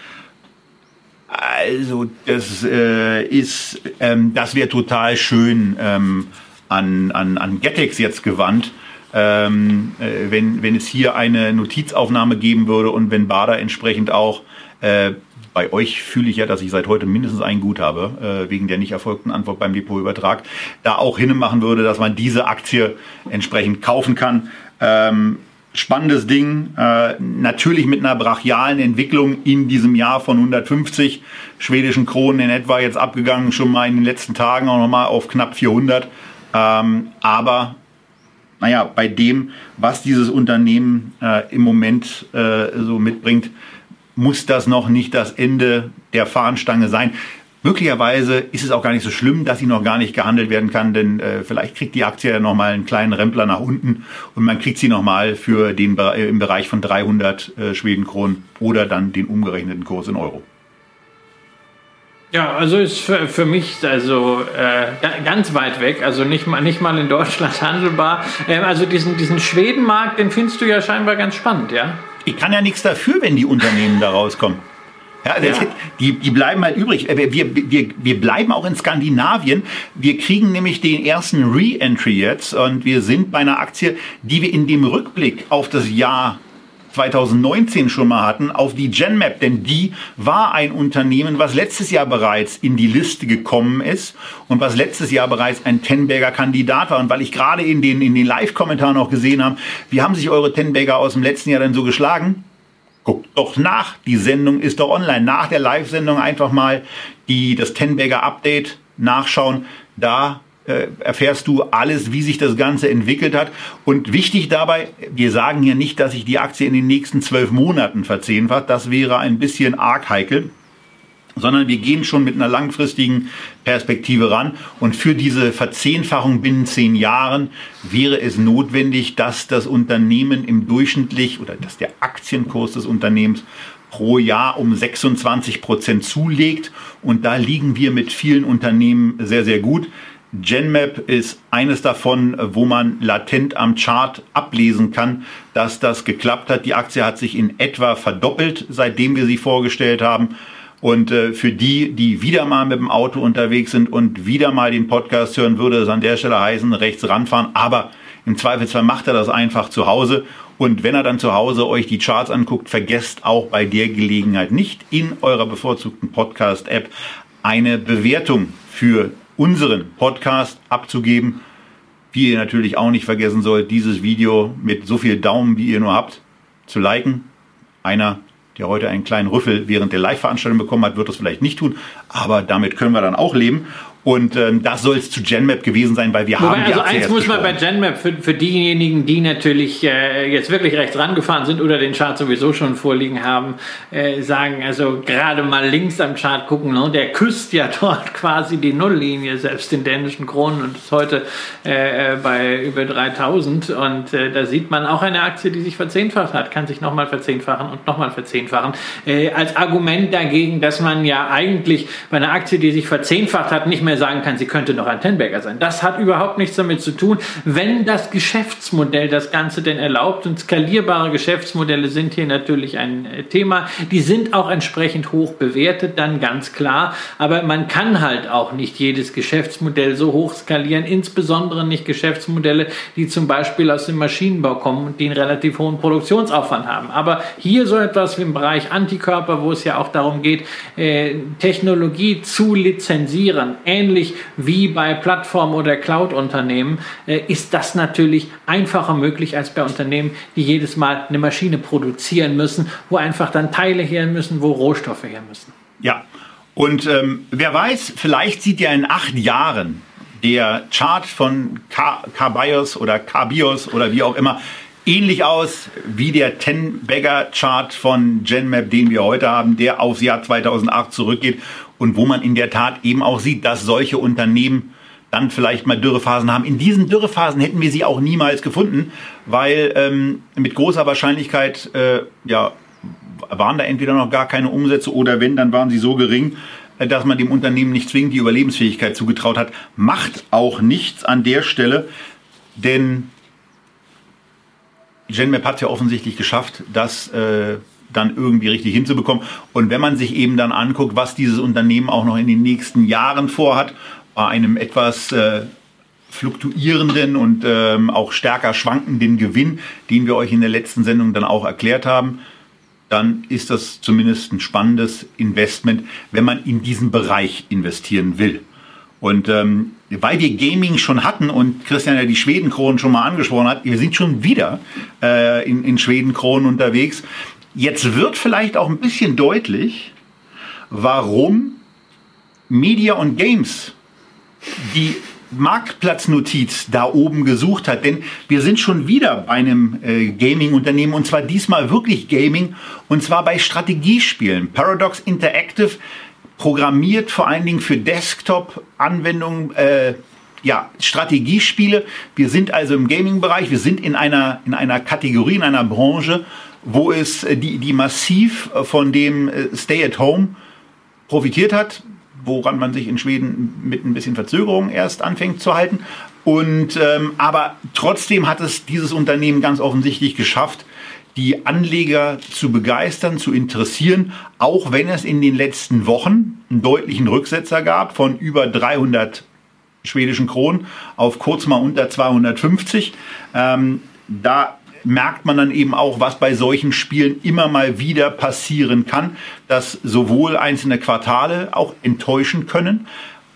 Also das äh, ist, ähm, das wäre total schön ähm, an, an, an Getex jetzt gewandt, ähm, äh, wenn, wenn es hier eine Notizaufnahme geben würde und wenn Bader entsprechend auch äh, bei euch fühle ich ja, dass ich seit heute mindestens ein Gut habe, äh, wegen der nicht erfolgten Antwort beim Depotübertrag, da auch hinmachen würde, dass man diese Aktie entsprechend kaufen kann. Spannendes Ding. Äh, natürlich mit einer brachialen Entwicklung in diesem Jahr von 150 schwedischen Kronen in etwa jetzt abgegangen, schon mal in den letzten Tagen auch nochmal auf knapp 400. Ähm, aber naja, bei dem, was dieses Unternehmen äh, im Moment äh, so mitbringt, muss das noch nicht das Ende der Fahnenstange sein Möglicherweise ist es auch gar nicht so schlimm, dass sie noch gar nicht gehandelt werden kann, denn äh, vielleicht kriegt die Aktie ja nochmal einen kleinen Rempler nach unten und man kriegt sie nochmal für den äh, im Bereich von 300 äh, Schwedenkronen oder dann den umgerechneten Kurs in Euro. Ja, also ist für, für mich also äh, ganz weit weg, also nicht mal, nicht mal in Deutschland handelbar. Ähm, also diesen, diesen Schwedenmarkt, den findest du ja scheinbar ganz spannend, ja? Ich kann ja nichts dafür, wenn die Unternehmen da rauskommen. Ja, ja. Die, die bleiben halt übrig. Wir, wir, wir bleiben auch in Skandinavien. Wir kriegen nämlich den ersten Re-Entry jetzt und wir sind bei einer Aktie, die wir in dem Rückblick auf das Jahr 2019 schon mal hatten, auf die Genmap, denn die war ein Unternehmen, was letztes Jahr bereits in die Liste gekommen ist und was letztes Jahr bereits ein Tenberger Kandidat war. Und weil ich gerade in den, in den Live-Kommentaren auch gesehen habe, wie haben sich eure Tenberger aus dem letzten Jahr denn so geschlagen? Guckt doch nach. Die Sendung ist doch online. Nach der Live-Sendung einfach mal die, das Tenberger Update nachschauen. Da äh, erfährst du alles, wie sich das Ganze entwickelt hat. Und wichtig dabei, wir sagen hier nicht, dass sich die Aktie in den nächsten zwölf Monaten verzehnfacht. Das wäre ein bisschen arg heikel sondern wir gehen schon mit einer langfristigen Perspektive ran. Und für diese Verzehnfachung binnen zehn Jahren wäre es notwendig, dass das Unternehmen im durchschnittlich oder dass der Aktienkurs des Unternehmens pro Jahr um 26 Prozent zulegt. Und da liegen wir mit vielen Unternehmen sehr, sehr gut. GenMap ist eines davon, wo man latent am Chart ablesen kann, dass das geklappt hat. Die Aktie hat sich in etwa verdoppelt, seitdem wir sie vorgestellt haben. Und äh, für die, die wieder mal mit dem Auto unterwegs sind und wieder mal den Podcast hören, würde es an der Stelle heißen, rechts ranfahren. Aber im Zweifelsfall macht er das einfach zu Hause. Und wenn er dann zu Hause euch die Charts anguckt, vergesst auch bei der Gelegenheit nicht in eurer bevorzugten Podcast-App eine Bewertung für unseren Podcast abzugeben. Wie ihr natürlich auch nicht vergessen sollt, dieses Video mit so viel Daumen, wie ihr nur habt, zu liken. Einer der heute einen kleinen Rüffel während der Live-Veranstaltung bekommen hat, wird das vielleicht nicht tun, aber damit können wir dann auch leben. Und ähm, das soll es zu GenMap gewesen sein, weil wir Wobei, haben Also eins muss man bei GenMap für, für diejenigen, die natürlich äh, jetzt wirklich rechts rangefahren sind oder den Chart sowieso schon vorliegen haben, äh, sagen, also gerade mal links am Chart gucken, ne? der küsst ja dort quasi die Nulllinie, selbst den dänischen Kronen und ist heute äh, äh bei über 3000 und äh, da sieht man auch eine Aktie, die sich verzehnfacht hat, kann sich nochmal verzehnfachen und nochmal verzehnfachen. Äh, als Argument dagegen, dass man ja eigentlich bei einer Aktie, die sich verzehnfacht hat, nicht mehr sagen kann, sie könnte noch ein Tenberger sein. Das hat überhaupt nichts damit zu tun, wenn das Geschäftsmodell das Ganze denn erlaubt. Und skalierbare Geschäftsmodelle sind hier natürlich ein äh, Thema. Die sind auch entsprechend hoch bewertet, dann ganz klar. Aber man kann halt auch nicht jedes Geschäftsmodell so hoch skalieren, insbesondere nicht Geschäftsmodelle, die zum Beispiel aus dem Maschinenbau kommen und die einen relativ hohen Produktionsaufwand haben. Aber hier so etwas wie im Bereich Antikörper, wo es ja auch darum geht, äh, Technologie zu lizenzieren, ähnlich ähnlich wie bei Plattform- oder Cloud-Unternehmen, äh, ist das natürlich einfacher möglich als bei Unternehmen, die jedes Mal eine Maschine produzieren müssen, wo einfach dann Teile her müssen, wo Rohstoffe her müssen. Ja, und ähm, wer weiß, vielleicht sieht ja in acht Jahren der Chart von K-Bios oder K-Bios oder wie auch immer ähnlich aus wie der Ten-Bagger-Chart von GenMap, den wir heute haben, der aufs Jahr 2008 zurückgeht und wo man in der Tat eben auch sieht, dass solche Unternehmen dann vielleicht mal Dürrephasen haben. In diesen Dürrephasen hätten wir sie auch niemals gefunden, weil ähm, mit großer Wahrscheinlichkeit äh, ja, waren da entweder noch gar keine Umsätze oder wenn, dann waren sie so gering, äh, dass man dem Unternehmen nicht zwingend die Überlebensfähigkeit zugetraut hat. Macht auch nichts an der Stelle, denn GenMap hat ja offensichtlich geschafft, dass äh, dann irgendwie richtig hinzubekommen. Und wenn man sich eben dann anguckt, was dieses Unternehmen auch noch in den nächsten Jahren vorhat, bei einem etwas äh, fluktuierenden und ähm, auch stärker schwankenden Gewinn, den wir euch in der letzten Sendung dann auch erklärt haben, dann ist das zumindest ein spannendes Investment, wenn man in diesen Bereich investieren will. Und ähm, weil wir Gaming schon hatten und Christian ja die Schwedenkronen schon mal angesprochen hat, wir sind schon wieder äh, in, in Schwedenkronen unterwegs. Jetzt wird vielleicht auch ein bisschen deutlich, warum Media und Games die Marktplatznotiz da oben gesucht hat. Denn wir sind schon wieder bei einem äh, Gaming-Unternehmen und zwar diesmal wirklich Gaming und zwar bei Strategiespielen. Paradox Interactive programmiert vor allen Dingen für Desktop-Anwendungen, äh, ja, Strategiespiele. Wir sind also im Gaming-Bereich, wir sind in einer, in einer Kategorie, in einer Branche, wo es äh, die, die massiv von dem äh, Stay at Home profitiert hat, woran man sich in Schweden mit ein bisschen Verzögerung erst anfängt zu halten. Und ähm, aber trotzdem hat es dieses Unternehmen ganz offensichtlich geschafft, die Anleger zu begeistern, zu interessieren, auch wenn es in den letzten Wochen einen deutlichen Rücksetzer gab von über 300 schwedischen Kronen auf kurz mal unter 250. Ähm, da merkt man dann eben auch, was bei solchen Spielen immer mal wieder passieren kann, dass sowohl einzelne Quartale auch enttäuschen können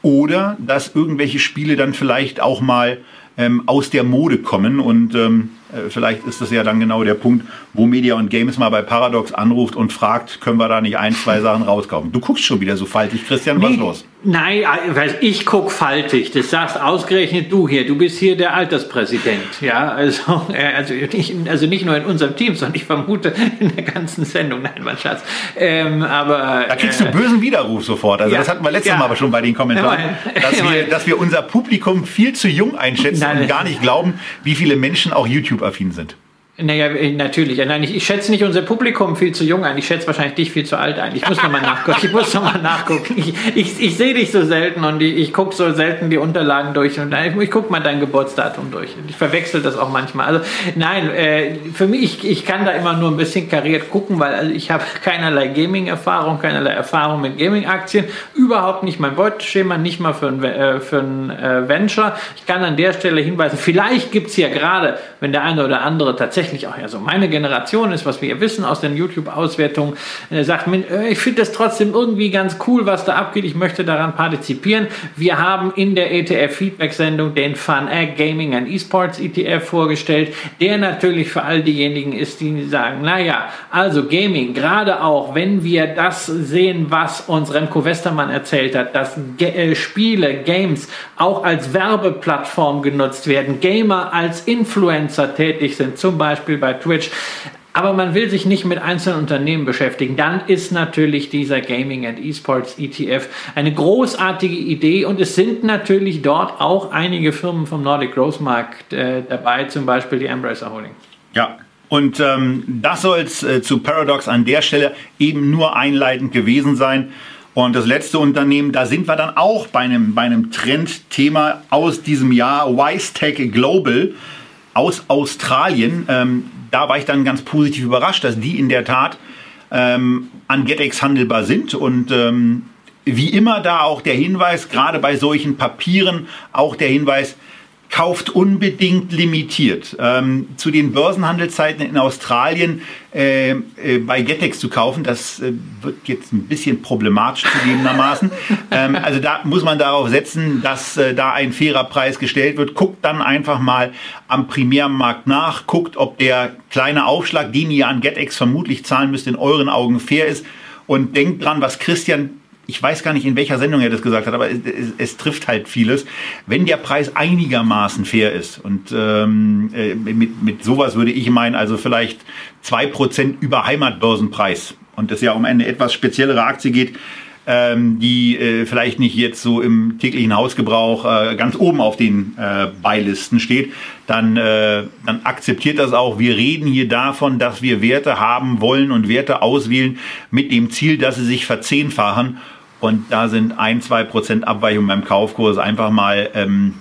oder dass irgendwelche Spiele dann vielleicht auch mal ähm, aus der Mode kommen und ähm, äh, vielleicht ist das ja dann genau der Punkt, wo Media und Games mal bei Paradox anruft und fragt, können wir da nicht ein, zwei Sachen rauskaufen? Du guckst schon wieder so faltig, Christian, nee, was los? Nein, äh, ich guck faltig. Das sagst ausgerechnet du hier. Du bist hier der Alterspräsident. Ja, also, äh, also, nicht, also nicht nur in unserem Team, sondern ich vermute in der ganzen Sendung. Nein, mein Schatz. Ähm, aber, da kriegst du bösen Widerruf sofort. Also ja, das hatten wir letztes ja, Mal aber schon bei den Kommentaren, dass, wir, dass wir unser Publikum viel zu jung einschätzen Nein, und gar nicht glauben, wie viele Menschen auch YouTube-affin sind. Naja, äh, natürlich. Nein, ich, ich, schätze nicht unser Publikum viel zu jung ein. Ich schätze wahrscheinlich dich viel zu alt ein. Ich muss nochmal nachgucken. Ich muss noch mal nachgucken. Ich, ich, ich sehe dich so selten und ich, ich gucke so selten die Unterlagen durch. Und ich, ich gucke mal dein Geburtsdatum durch. Ich verwechsel das auch manchmal. Also nein, äh, für mich, ich, ich kann da immer nur ein bisschen kariert gucken, weil also ich habe keinerlei Gaming-Erfahrung, keinerlei Erfahrung mit Gaming-Aktien. Überhaupt nicht mein Beuteschema, nicht mal für ein, äh, für ein äh, Venture. Ich kann an der Stelle hinweisen, vielleicht gibt es ja gerade, wenn der eine oder andere tatsächlich tatsächlich auch ja so meine Generation ist, was wir wissen aus den YouTube-Auswertungen, äh, sagt, äh, ich finde das trotzdem irgendwie ganz cool, was da abgeht, ich möchte daran partizipieren. Wir haben in der ETF-Feedback-Sendung den Fun Egg Gaming and Esports ETF vorgestellt, der natürlich für all diejenigen ist, die sagen, naja, also Gaming, gerade auch, wenn wir das sehen, was uns Remco Westermann erzählt hat, dass äh, Spiele, Games auch als Werbeplattform genutzt werden, Gamer als Influencer tätig sind, zum Beispiel Beispiel bei Twitch. Aber man will sich nicht mit einzelnen Unternehmen beschäftigen. Dann ist natürlich dieser Gaming and Esports ETF eine großartige Idee und es sind natürlich dort auch einige Firmen vom Nordic Growth Markt äh, dabei, zum Beispiel die Embracer Holding. Ja, und ähm, das soll es äh, zu Paradox an der Stelle eben nur einleitend gewesen sein. Und das letzte Unternehmen, da sind wir dann auch bei einem, bei einem Trendthema aus diesem Jahr, WiseTech Global aus Australien. Ähm, da war ich dann ganz positiv überrascht, dass die in der Tat ähm, an GetEx handelbar sind und ähm, wie immer da auch der Hinweis, gerade bei solchen Papieren, auch der Hinweis, kauft unbedingt limitiert. Ähm, zu den Börsenhandelszeiten in Australien äh, äh, bei Getex zu kaufen, das äh, wird jetzt ein bisschen problematisch zugegebenermaßen. ähm, also da muss man darauf setzen, dass äh, da ein fairer Preis gestellt wird. Guckt dann einfach mal am Primärmarkt nach, guckt, ob der kleine Aufschlag, den ihr an Getex vermutlich zahlen müsst, in euren Augen fair ist. Und denkt dran, was Christian ich weiß gar nicht, in welcher Sendung er das gesagt hat, aber es, es, es trifft halt vieles. Wenn der Preis einigermaßen fair ist und ähm, äh, mit, mit sowas würde ich meinen, also vielleicht zwei Prozent über Heimatbörsenpreis und es ja um eine etwas speziellere Aktie geht, ähm, die äh, vielleicht nicht jetzt so im täglichen Hausgebrauch äh, ganz oben auf den äh, Beilisten steht, dann, äh, dann akzeptiert das auch. Wir reden hier davon, dass wir Werte haben wollen und Werte auswählen mit dem Ziel, dass sie sich verzehnfachen. Und da sind ein, zwei Prozent Abweichung beim Kaufkurs einfach mal, ähm,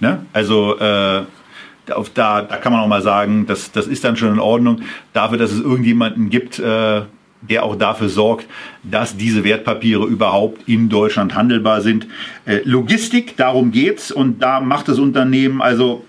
ne? also äh, auf da, da kann man auch mal sagen, das, das ist dann schon in Ordnung. Dafür, dass es irgendjemanden gibt, äh, der auch dafür sorgt, dass diese Wertpapiere überhaupt in Deutschland handelbar sind. Äh, Logistik, darum geht's und da macht das Unternehmen also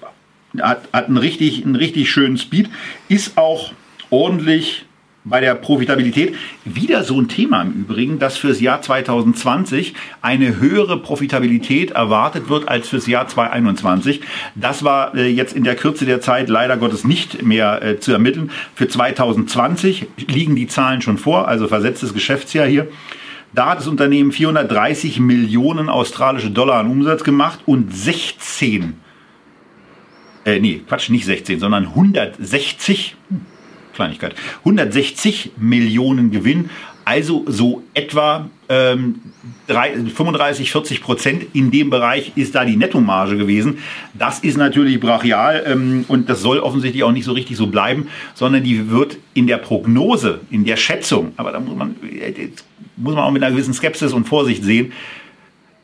hat, hat einen richtig, einen richtig schönen Speed, ist auch ordentlich bei der Profitabilität. Wieder so ein Thema im Übrigen, dass fürs Jahr 2020 eine höhere Profitabilität erwartet wird als fürs Jahr 2021. Das war äh, jetzt in der Kürze der Zeit leider Gottes nicht mehr äh, zu ermitteln. Für 2020 liegen die Zahlen schon vor, also versetztes Geschäftsjahr hier. Da hat das Unternehmen 430 Millionen australische Dollar an Umsatz gemacht und 16, äh, nee, Quatsch, nicht 16, sondern 160 Kleinigkeit. 160 Millionen Gewinn, also so etwa ähm, 35, 40 Prozent in dem Bereich ist da die Nettomarge gewesen. Das ist natürlich brachial ähm, und das soll offensichtlich auch nicht so richtig so bleiben, sondern die wird in der Prognose, in der Schätzung, aber da muss man, muss man auch mit einer gewissen Skepsis und Vorsicht sehen,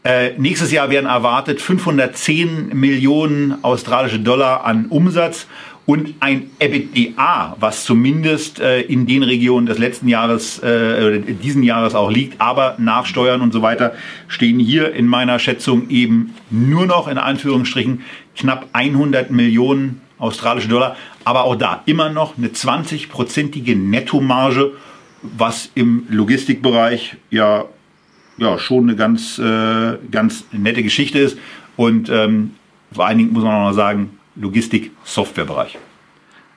äh, nächstes Jahr werden erwartet 510 Millionen australische Dollar an Umsatz und ein EBITDA, was zumindest äh, in den Regionen des letzten Jahres, äh, diesen Jahres auch liegt, aber nach Steuern und so weiter stehen hier in meiner Schätzung eben nur noch in Anführungsstrichen knapp 100 Millionen australische Dollar, aber auch da immer noch eine 20-prozentige Nettomarge, was im Logistikbereich ja, ja schon eine ganz, äh, ganz nette Geschichte ist. Und ähm, vor allen Dingen muss man auch noch sagen, Logistik-Softwarebereich.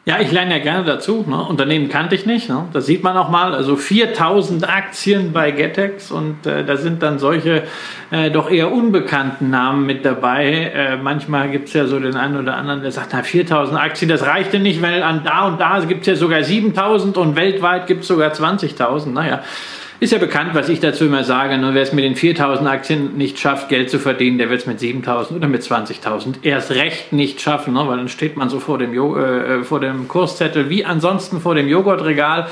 Ja, ich lerne ja gerne dazu. Ne? Unternehmen kannte ich nicht. Ne? Das sieht man auch mal. Also 4000 Aktien bei Getex und äh, da sind dann solche äh, doch eher unbekannten Namen mit dabei. Äh, manchmal gibt es ja so den einen oder anderen, der sagt, na 4000 Aktien, das reichte nicht, weil an da und da gibt es ja sogar 7000 und weltweit gibt es sogar 20.000. Naja, ist ja bekannt, was ich dazu immer sage. Ne? Wer es mit den 4000 Aktien nicht schafft, Geld zu verdienen, der wird es mit 7000 oder mit 20.000 erst recht nicht schaffen, ne? weil dann steht man so vor dem, äh, äh, vor dem Kurszettel wie ansonsten vor dem Joghurtregal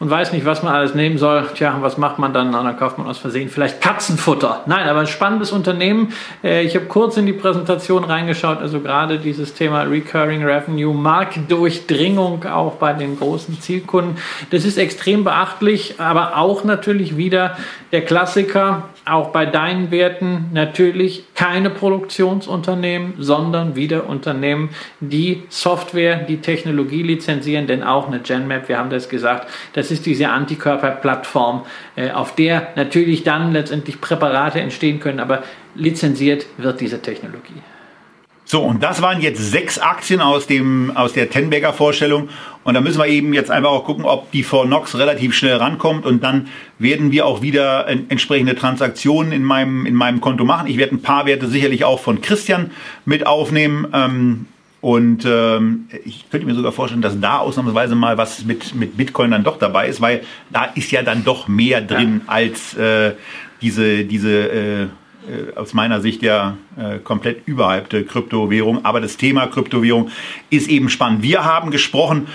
und weiß nicht, was man alles nehmen soll. Tja, was macht man dann? Dann kauft man aus Versehen vielleicht Katzenfutter. Nein, aber ein spannendes Unternehmen. Äh, ich habe kurz in die Präsentation reingeschaut, also gerade dieses Thema Recurring Revenue, Marktdurchdringung auch bei den großen Zielkunden. Das ist extrem beachtlich, aber auch natürlich wieder der Klassiker, auch bei deinen Werten natürlich keine Produktionsunternehmen, sondern wieder Unternehmen, die Software, die Technologie lizenzieren, denn auch eine GenMap, wir haben das gesagt, das ist diese Antikörperplattform, äh, auf der natürlich dann letztendlich Präparate entstehen können, aber lizenziert wird diese Technologie. So, und das waren jetzt sechs Aktien aus, dem, aus der Tenberger Vorstellung. Und da müssen wir eben jetzt einfach auch gucken, ob die Fornox relativ schnell rankommt. Und dann werden wir auch wieder entsprechende Transaktionen in meinem, in meinem Konto machen. Ich werde ein paar Werte sicherlich auch von Christian mit aufnehmen. Ähm, und ähm, ich könnte mir sogar vorstellen, dass da ausnahmsweise mal was mit, mit Bitcoin dann doch dabei ist, weil da ist ja dann doch mehr drin ja. als äh, diese, diese äh, äh, aus meiner Sicht ja äh, komplett überhypte Kryptowährung. Aber das Thema Kryptowährung ist eben spannend. Wir haben gesprochen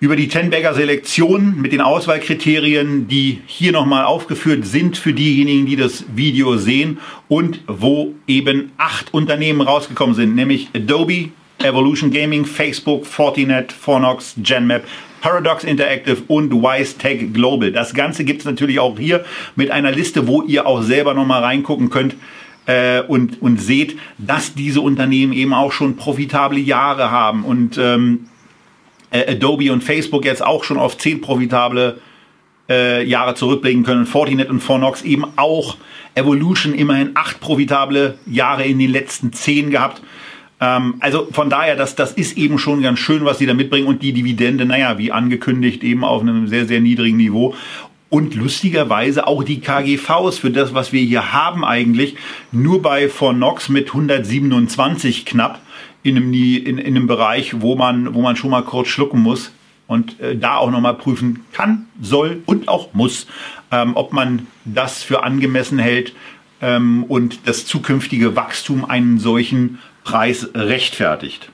über die Tenberger Selektion mit den Auswahlkriterien, die hier nochmal aufgeführt sind für diejenigen, die das Video sehen und wo eben acht Unternehmen rausgekommen sind, nämlich Adobe, Evolution Gaming, Facebook, Fortinet, Fornox, GenMap, Paradox Interactive und WiseTech Global. Das Ganze gibt es natürlich auch hier mit einer Liste, wo ihr auch selber nochmal reingucken könnt äh, und, und seht, dass diese Unternehmen eben auch schon profitable Jahre haben und ähm, äh, Adobe und Facebook jetzt auch schon auf zehn profitable äh, Jahre zurückblicken können. Fortinet und Fornox eben auch. Evolution immerhin acht profitable Jahre in den letzten zehn gehabt. Ähm, also von daher, das, das ist eben schon ganz schön, was sie da mitbringen und die Dividende, naja, wie angekündigt, eben auf einem sehr, sehr niedrigen Niveau. Und lustigerweise auch die KGVs für das, was wir hier haben eigentlich, nur bei Fornox mit 127 knapp in einem, in, in einem Bereich, wo man, wo man schon mal kurz schlucken muss und äh, da auch nochmal prüfen kann, soll und auch muss, ähm, ob man das für angemessen hält ähm, und das zukünftige Wachstum einen solchen Preis rechtfertigt.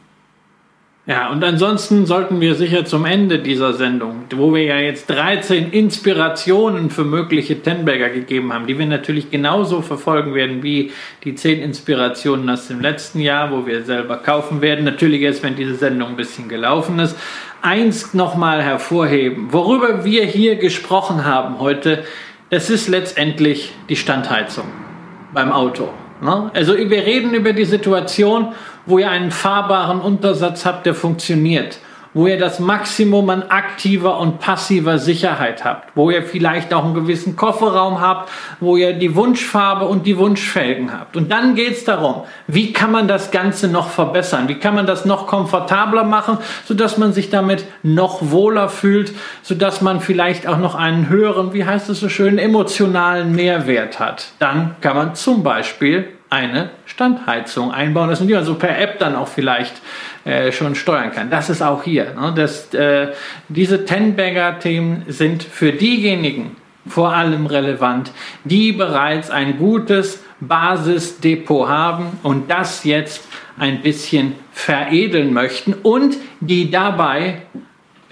Ja, und ansonsten sollten wir sicher zum Ende dieser Sendung, wo wir ja jetzt 13 Inspirationen für mögliche Tenberger gegeben haben, die wir natürlich genauso verfolgen werden wie die 10 Inspirationen aus dem letzten Jahr, wo wir selber kaufen werden. Natürlich erst, wenn diese Sendung ein bisschen gelaufen ist. Eins nochmal hervorheben, worüber wir hier gesprochen haben heute, das ist letztendlich die Standheizung beim Auto. Ne? Also wir reden über die Situation, wo ihr einen fahrbaren Untersatz habt, der funktioniert wo ihr das Maximum an aktiver und passiver Sicherheit habt, wo ihr vielleicht auch einen gewissen Kofferraum habt, wo ihr die Wunschfarbe und die Wunschfelgen habt. Und dann geht es darum, wie kann man das Ganze noch verbessern, wie kann man das noch komfortabler machen, sodass man sich damit noch wohler fühlt, sodass man vielleicht auch noch einen höheren, wie heißt es so schön, emotionalen Mehrwert hat. Dann kann man zum Beispiel eine Standheizung einbauen lassen, die man so per App dann auch vielleicht äh, schon steuern kann. Das ist auch hier. Ne? Das, äh, diese Ten-Bagger-Themen sind für diejenigen vor allem relevant, die bereits ein gutes Basisdepot haben und das jetzt ein bisschen veredeln möchten und die dabei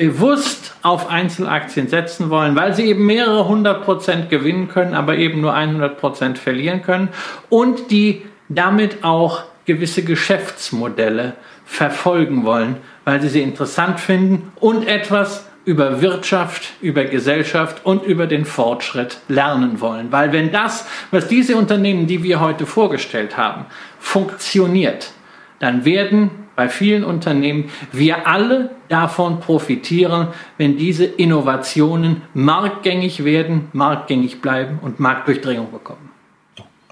bewusst auf Einzelaktien setzen wollen, weil sie eben mehrere hundert Prozent gewinnen können, aber eben nur 100 Prozent verlieren können und die damit auch gewisse Geschäftsmodelle verfolgen wollen, weil sie sie interessant finden und etwas über Wirtschaft, über Gesellschaft und über den Fortschritt lernen wollen. Weil wenn das, was diese Unternehmen, die wir heute vorgestellt haben, funktioniert, dann werden bei vielen Unternehmen wir alle davon profitieren, wenn diese Innovationen marktgängig werden, marktgängig bleiben und Marktdurchdringung bekommen.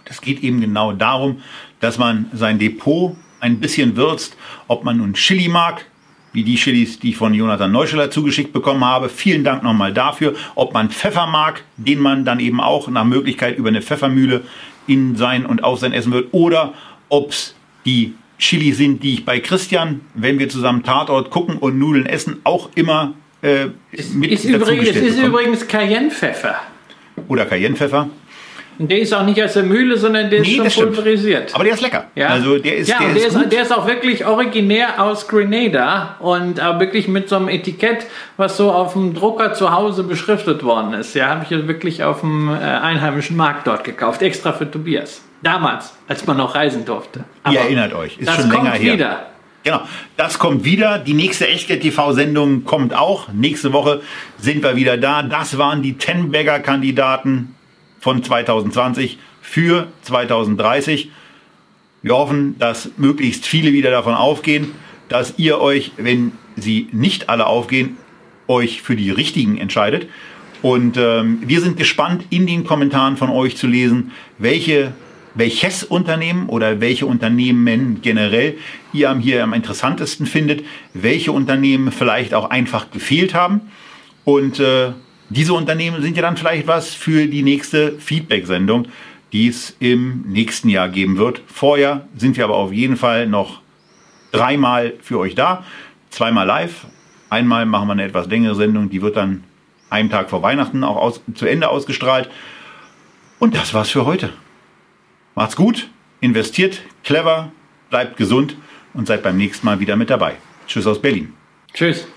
Es geht eben genau darum, dass man sein Depot ein bisschen würzt, ob man nun Chili mag, wie die Chilis, die ich von Jonathan Neuscheller zugeschickt bekommen habe. Vielen Dank nochmal dafür. Ob man Pfeffer mag, den man dann eben auch nach Möglichkeit über eine Pfeffermühle in sein und auf sein Essen wird. Oder ob es die Chili sind, die ich bei Christian, wenn wir zusammen Tatort gucken und Nudeln essen, auch immer äh, mit ist übrigens, Es ist übrigens Cayennepfeffer. Oder Cayennepfeffer. Und der ist auch nicht aus der Mühle, sondern der nee, ist schon pulverisiert. Aber der ist lecker. Ja, also der ist, ja, der, der, ist, ist der ist auch wirklich originär aus Grenada und auch wirklich mit so einem Etikett, was so auf dem Drucker zu Hause beschriftet worden ist. Ja, habe ich wirklich auf dem äh, einheimischen Markt dort gekauft, extra für Tobias. Damals, als man noch reisen durfte. Aber Ihr erinnert euch, ist schon länger her. Wieder. Genau, das kommt wieder. Die nächste Echtgeld-TV-Sendung kommt auch. Nächste Woche sind wir wieder da. Das waren die Ten-Bagger-Kandidaten von 2020 für 2030. Wir hoffen, dass möglichst viele wieder davon aufgehen, dass ihr euch, wenn sie nicht alle aufgehen, euch für die richtigen entscheidet. Und ähm, wir sind gespannt, in den Kommentaren von euch zu lesen, welche, welches Unternehmen oder welche Unternehmen generell ihr hier am interessantesten findet, welche Unternehmen vielleicht auch einfach gefehlt haben. Und äh, diese Unternehmen sind ja dann vielleicht was für die nächste Feedback-Sendung, die es im nächsten Jahr geben wird. Vorher sind wir aber auf jeden Fall noch dreimal für euch da. Zweimal live. Einmal machen wir eine etwas längere Sendung, die wird dann einen Tag vor Weihnachten auch aus, zu Ende ausgestrahlt. Und das war's für heute. Macht's gut, investiert clever, bleibt gesund und seid beim nächsten Mal wieder mit dabei. Tschüss aus Berlin. Tschüss.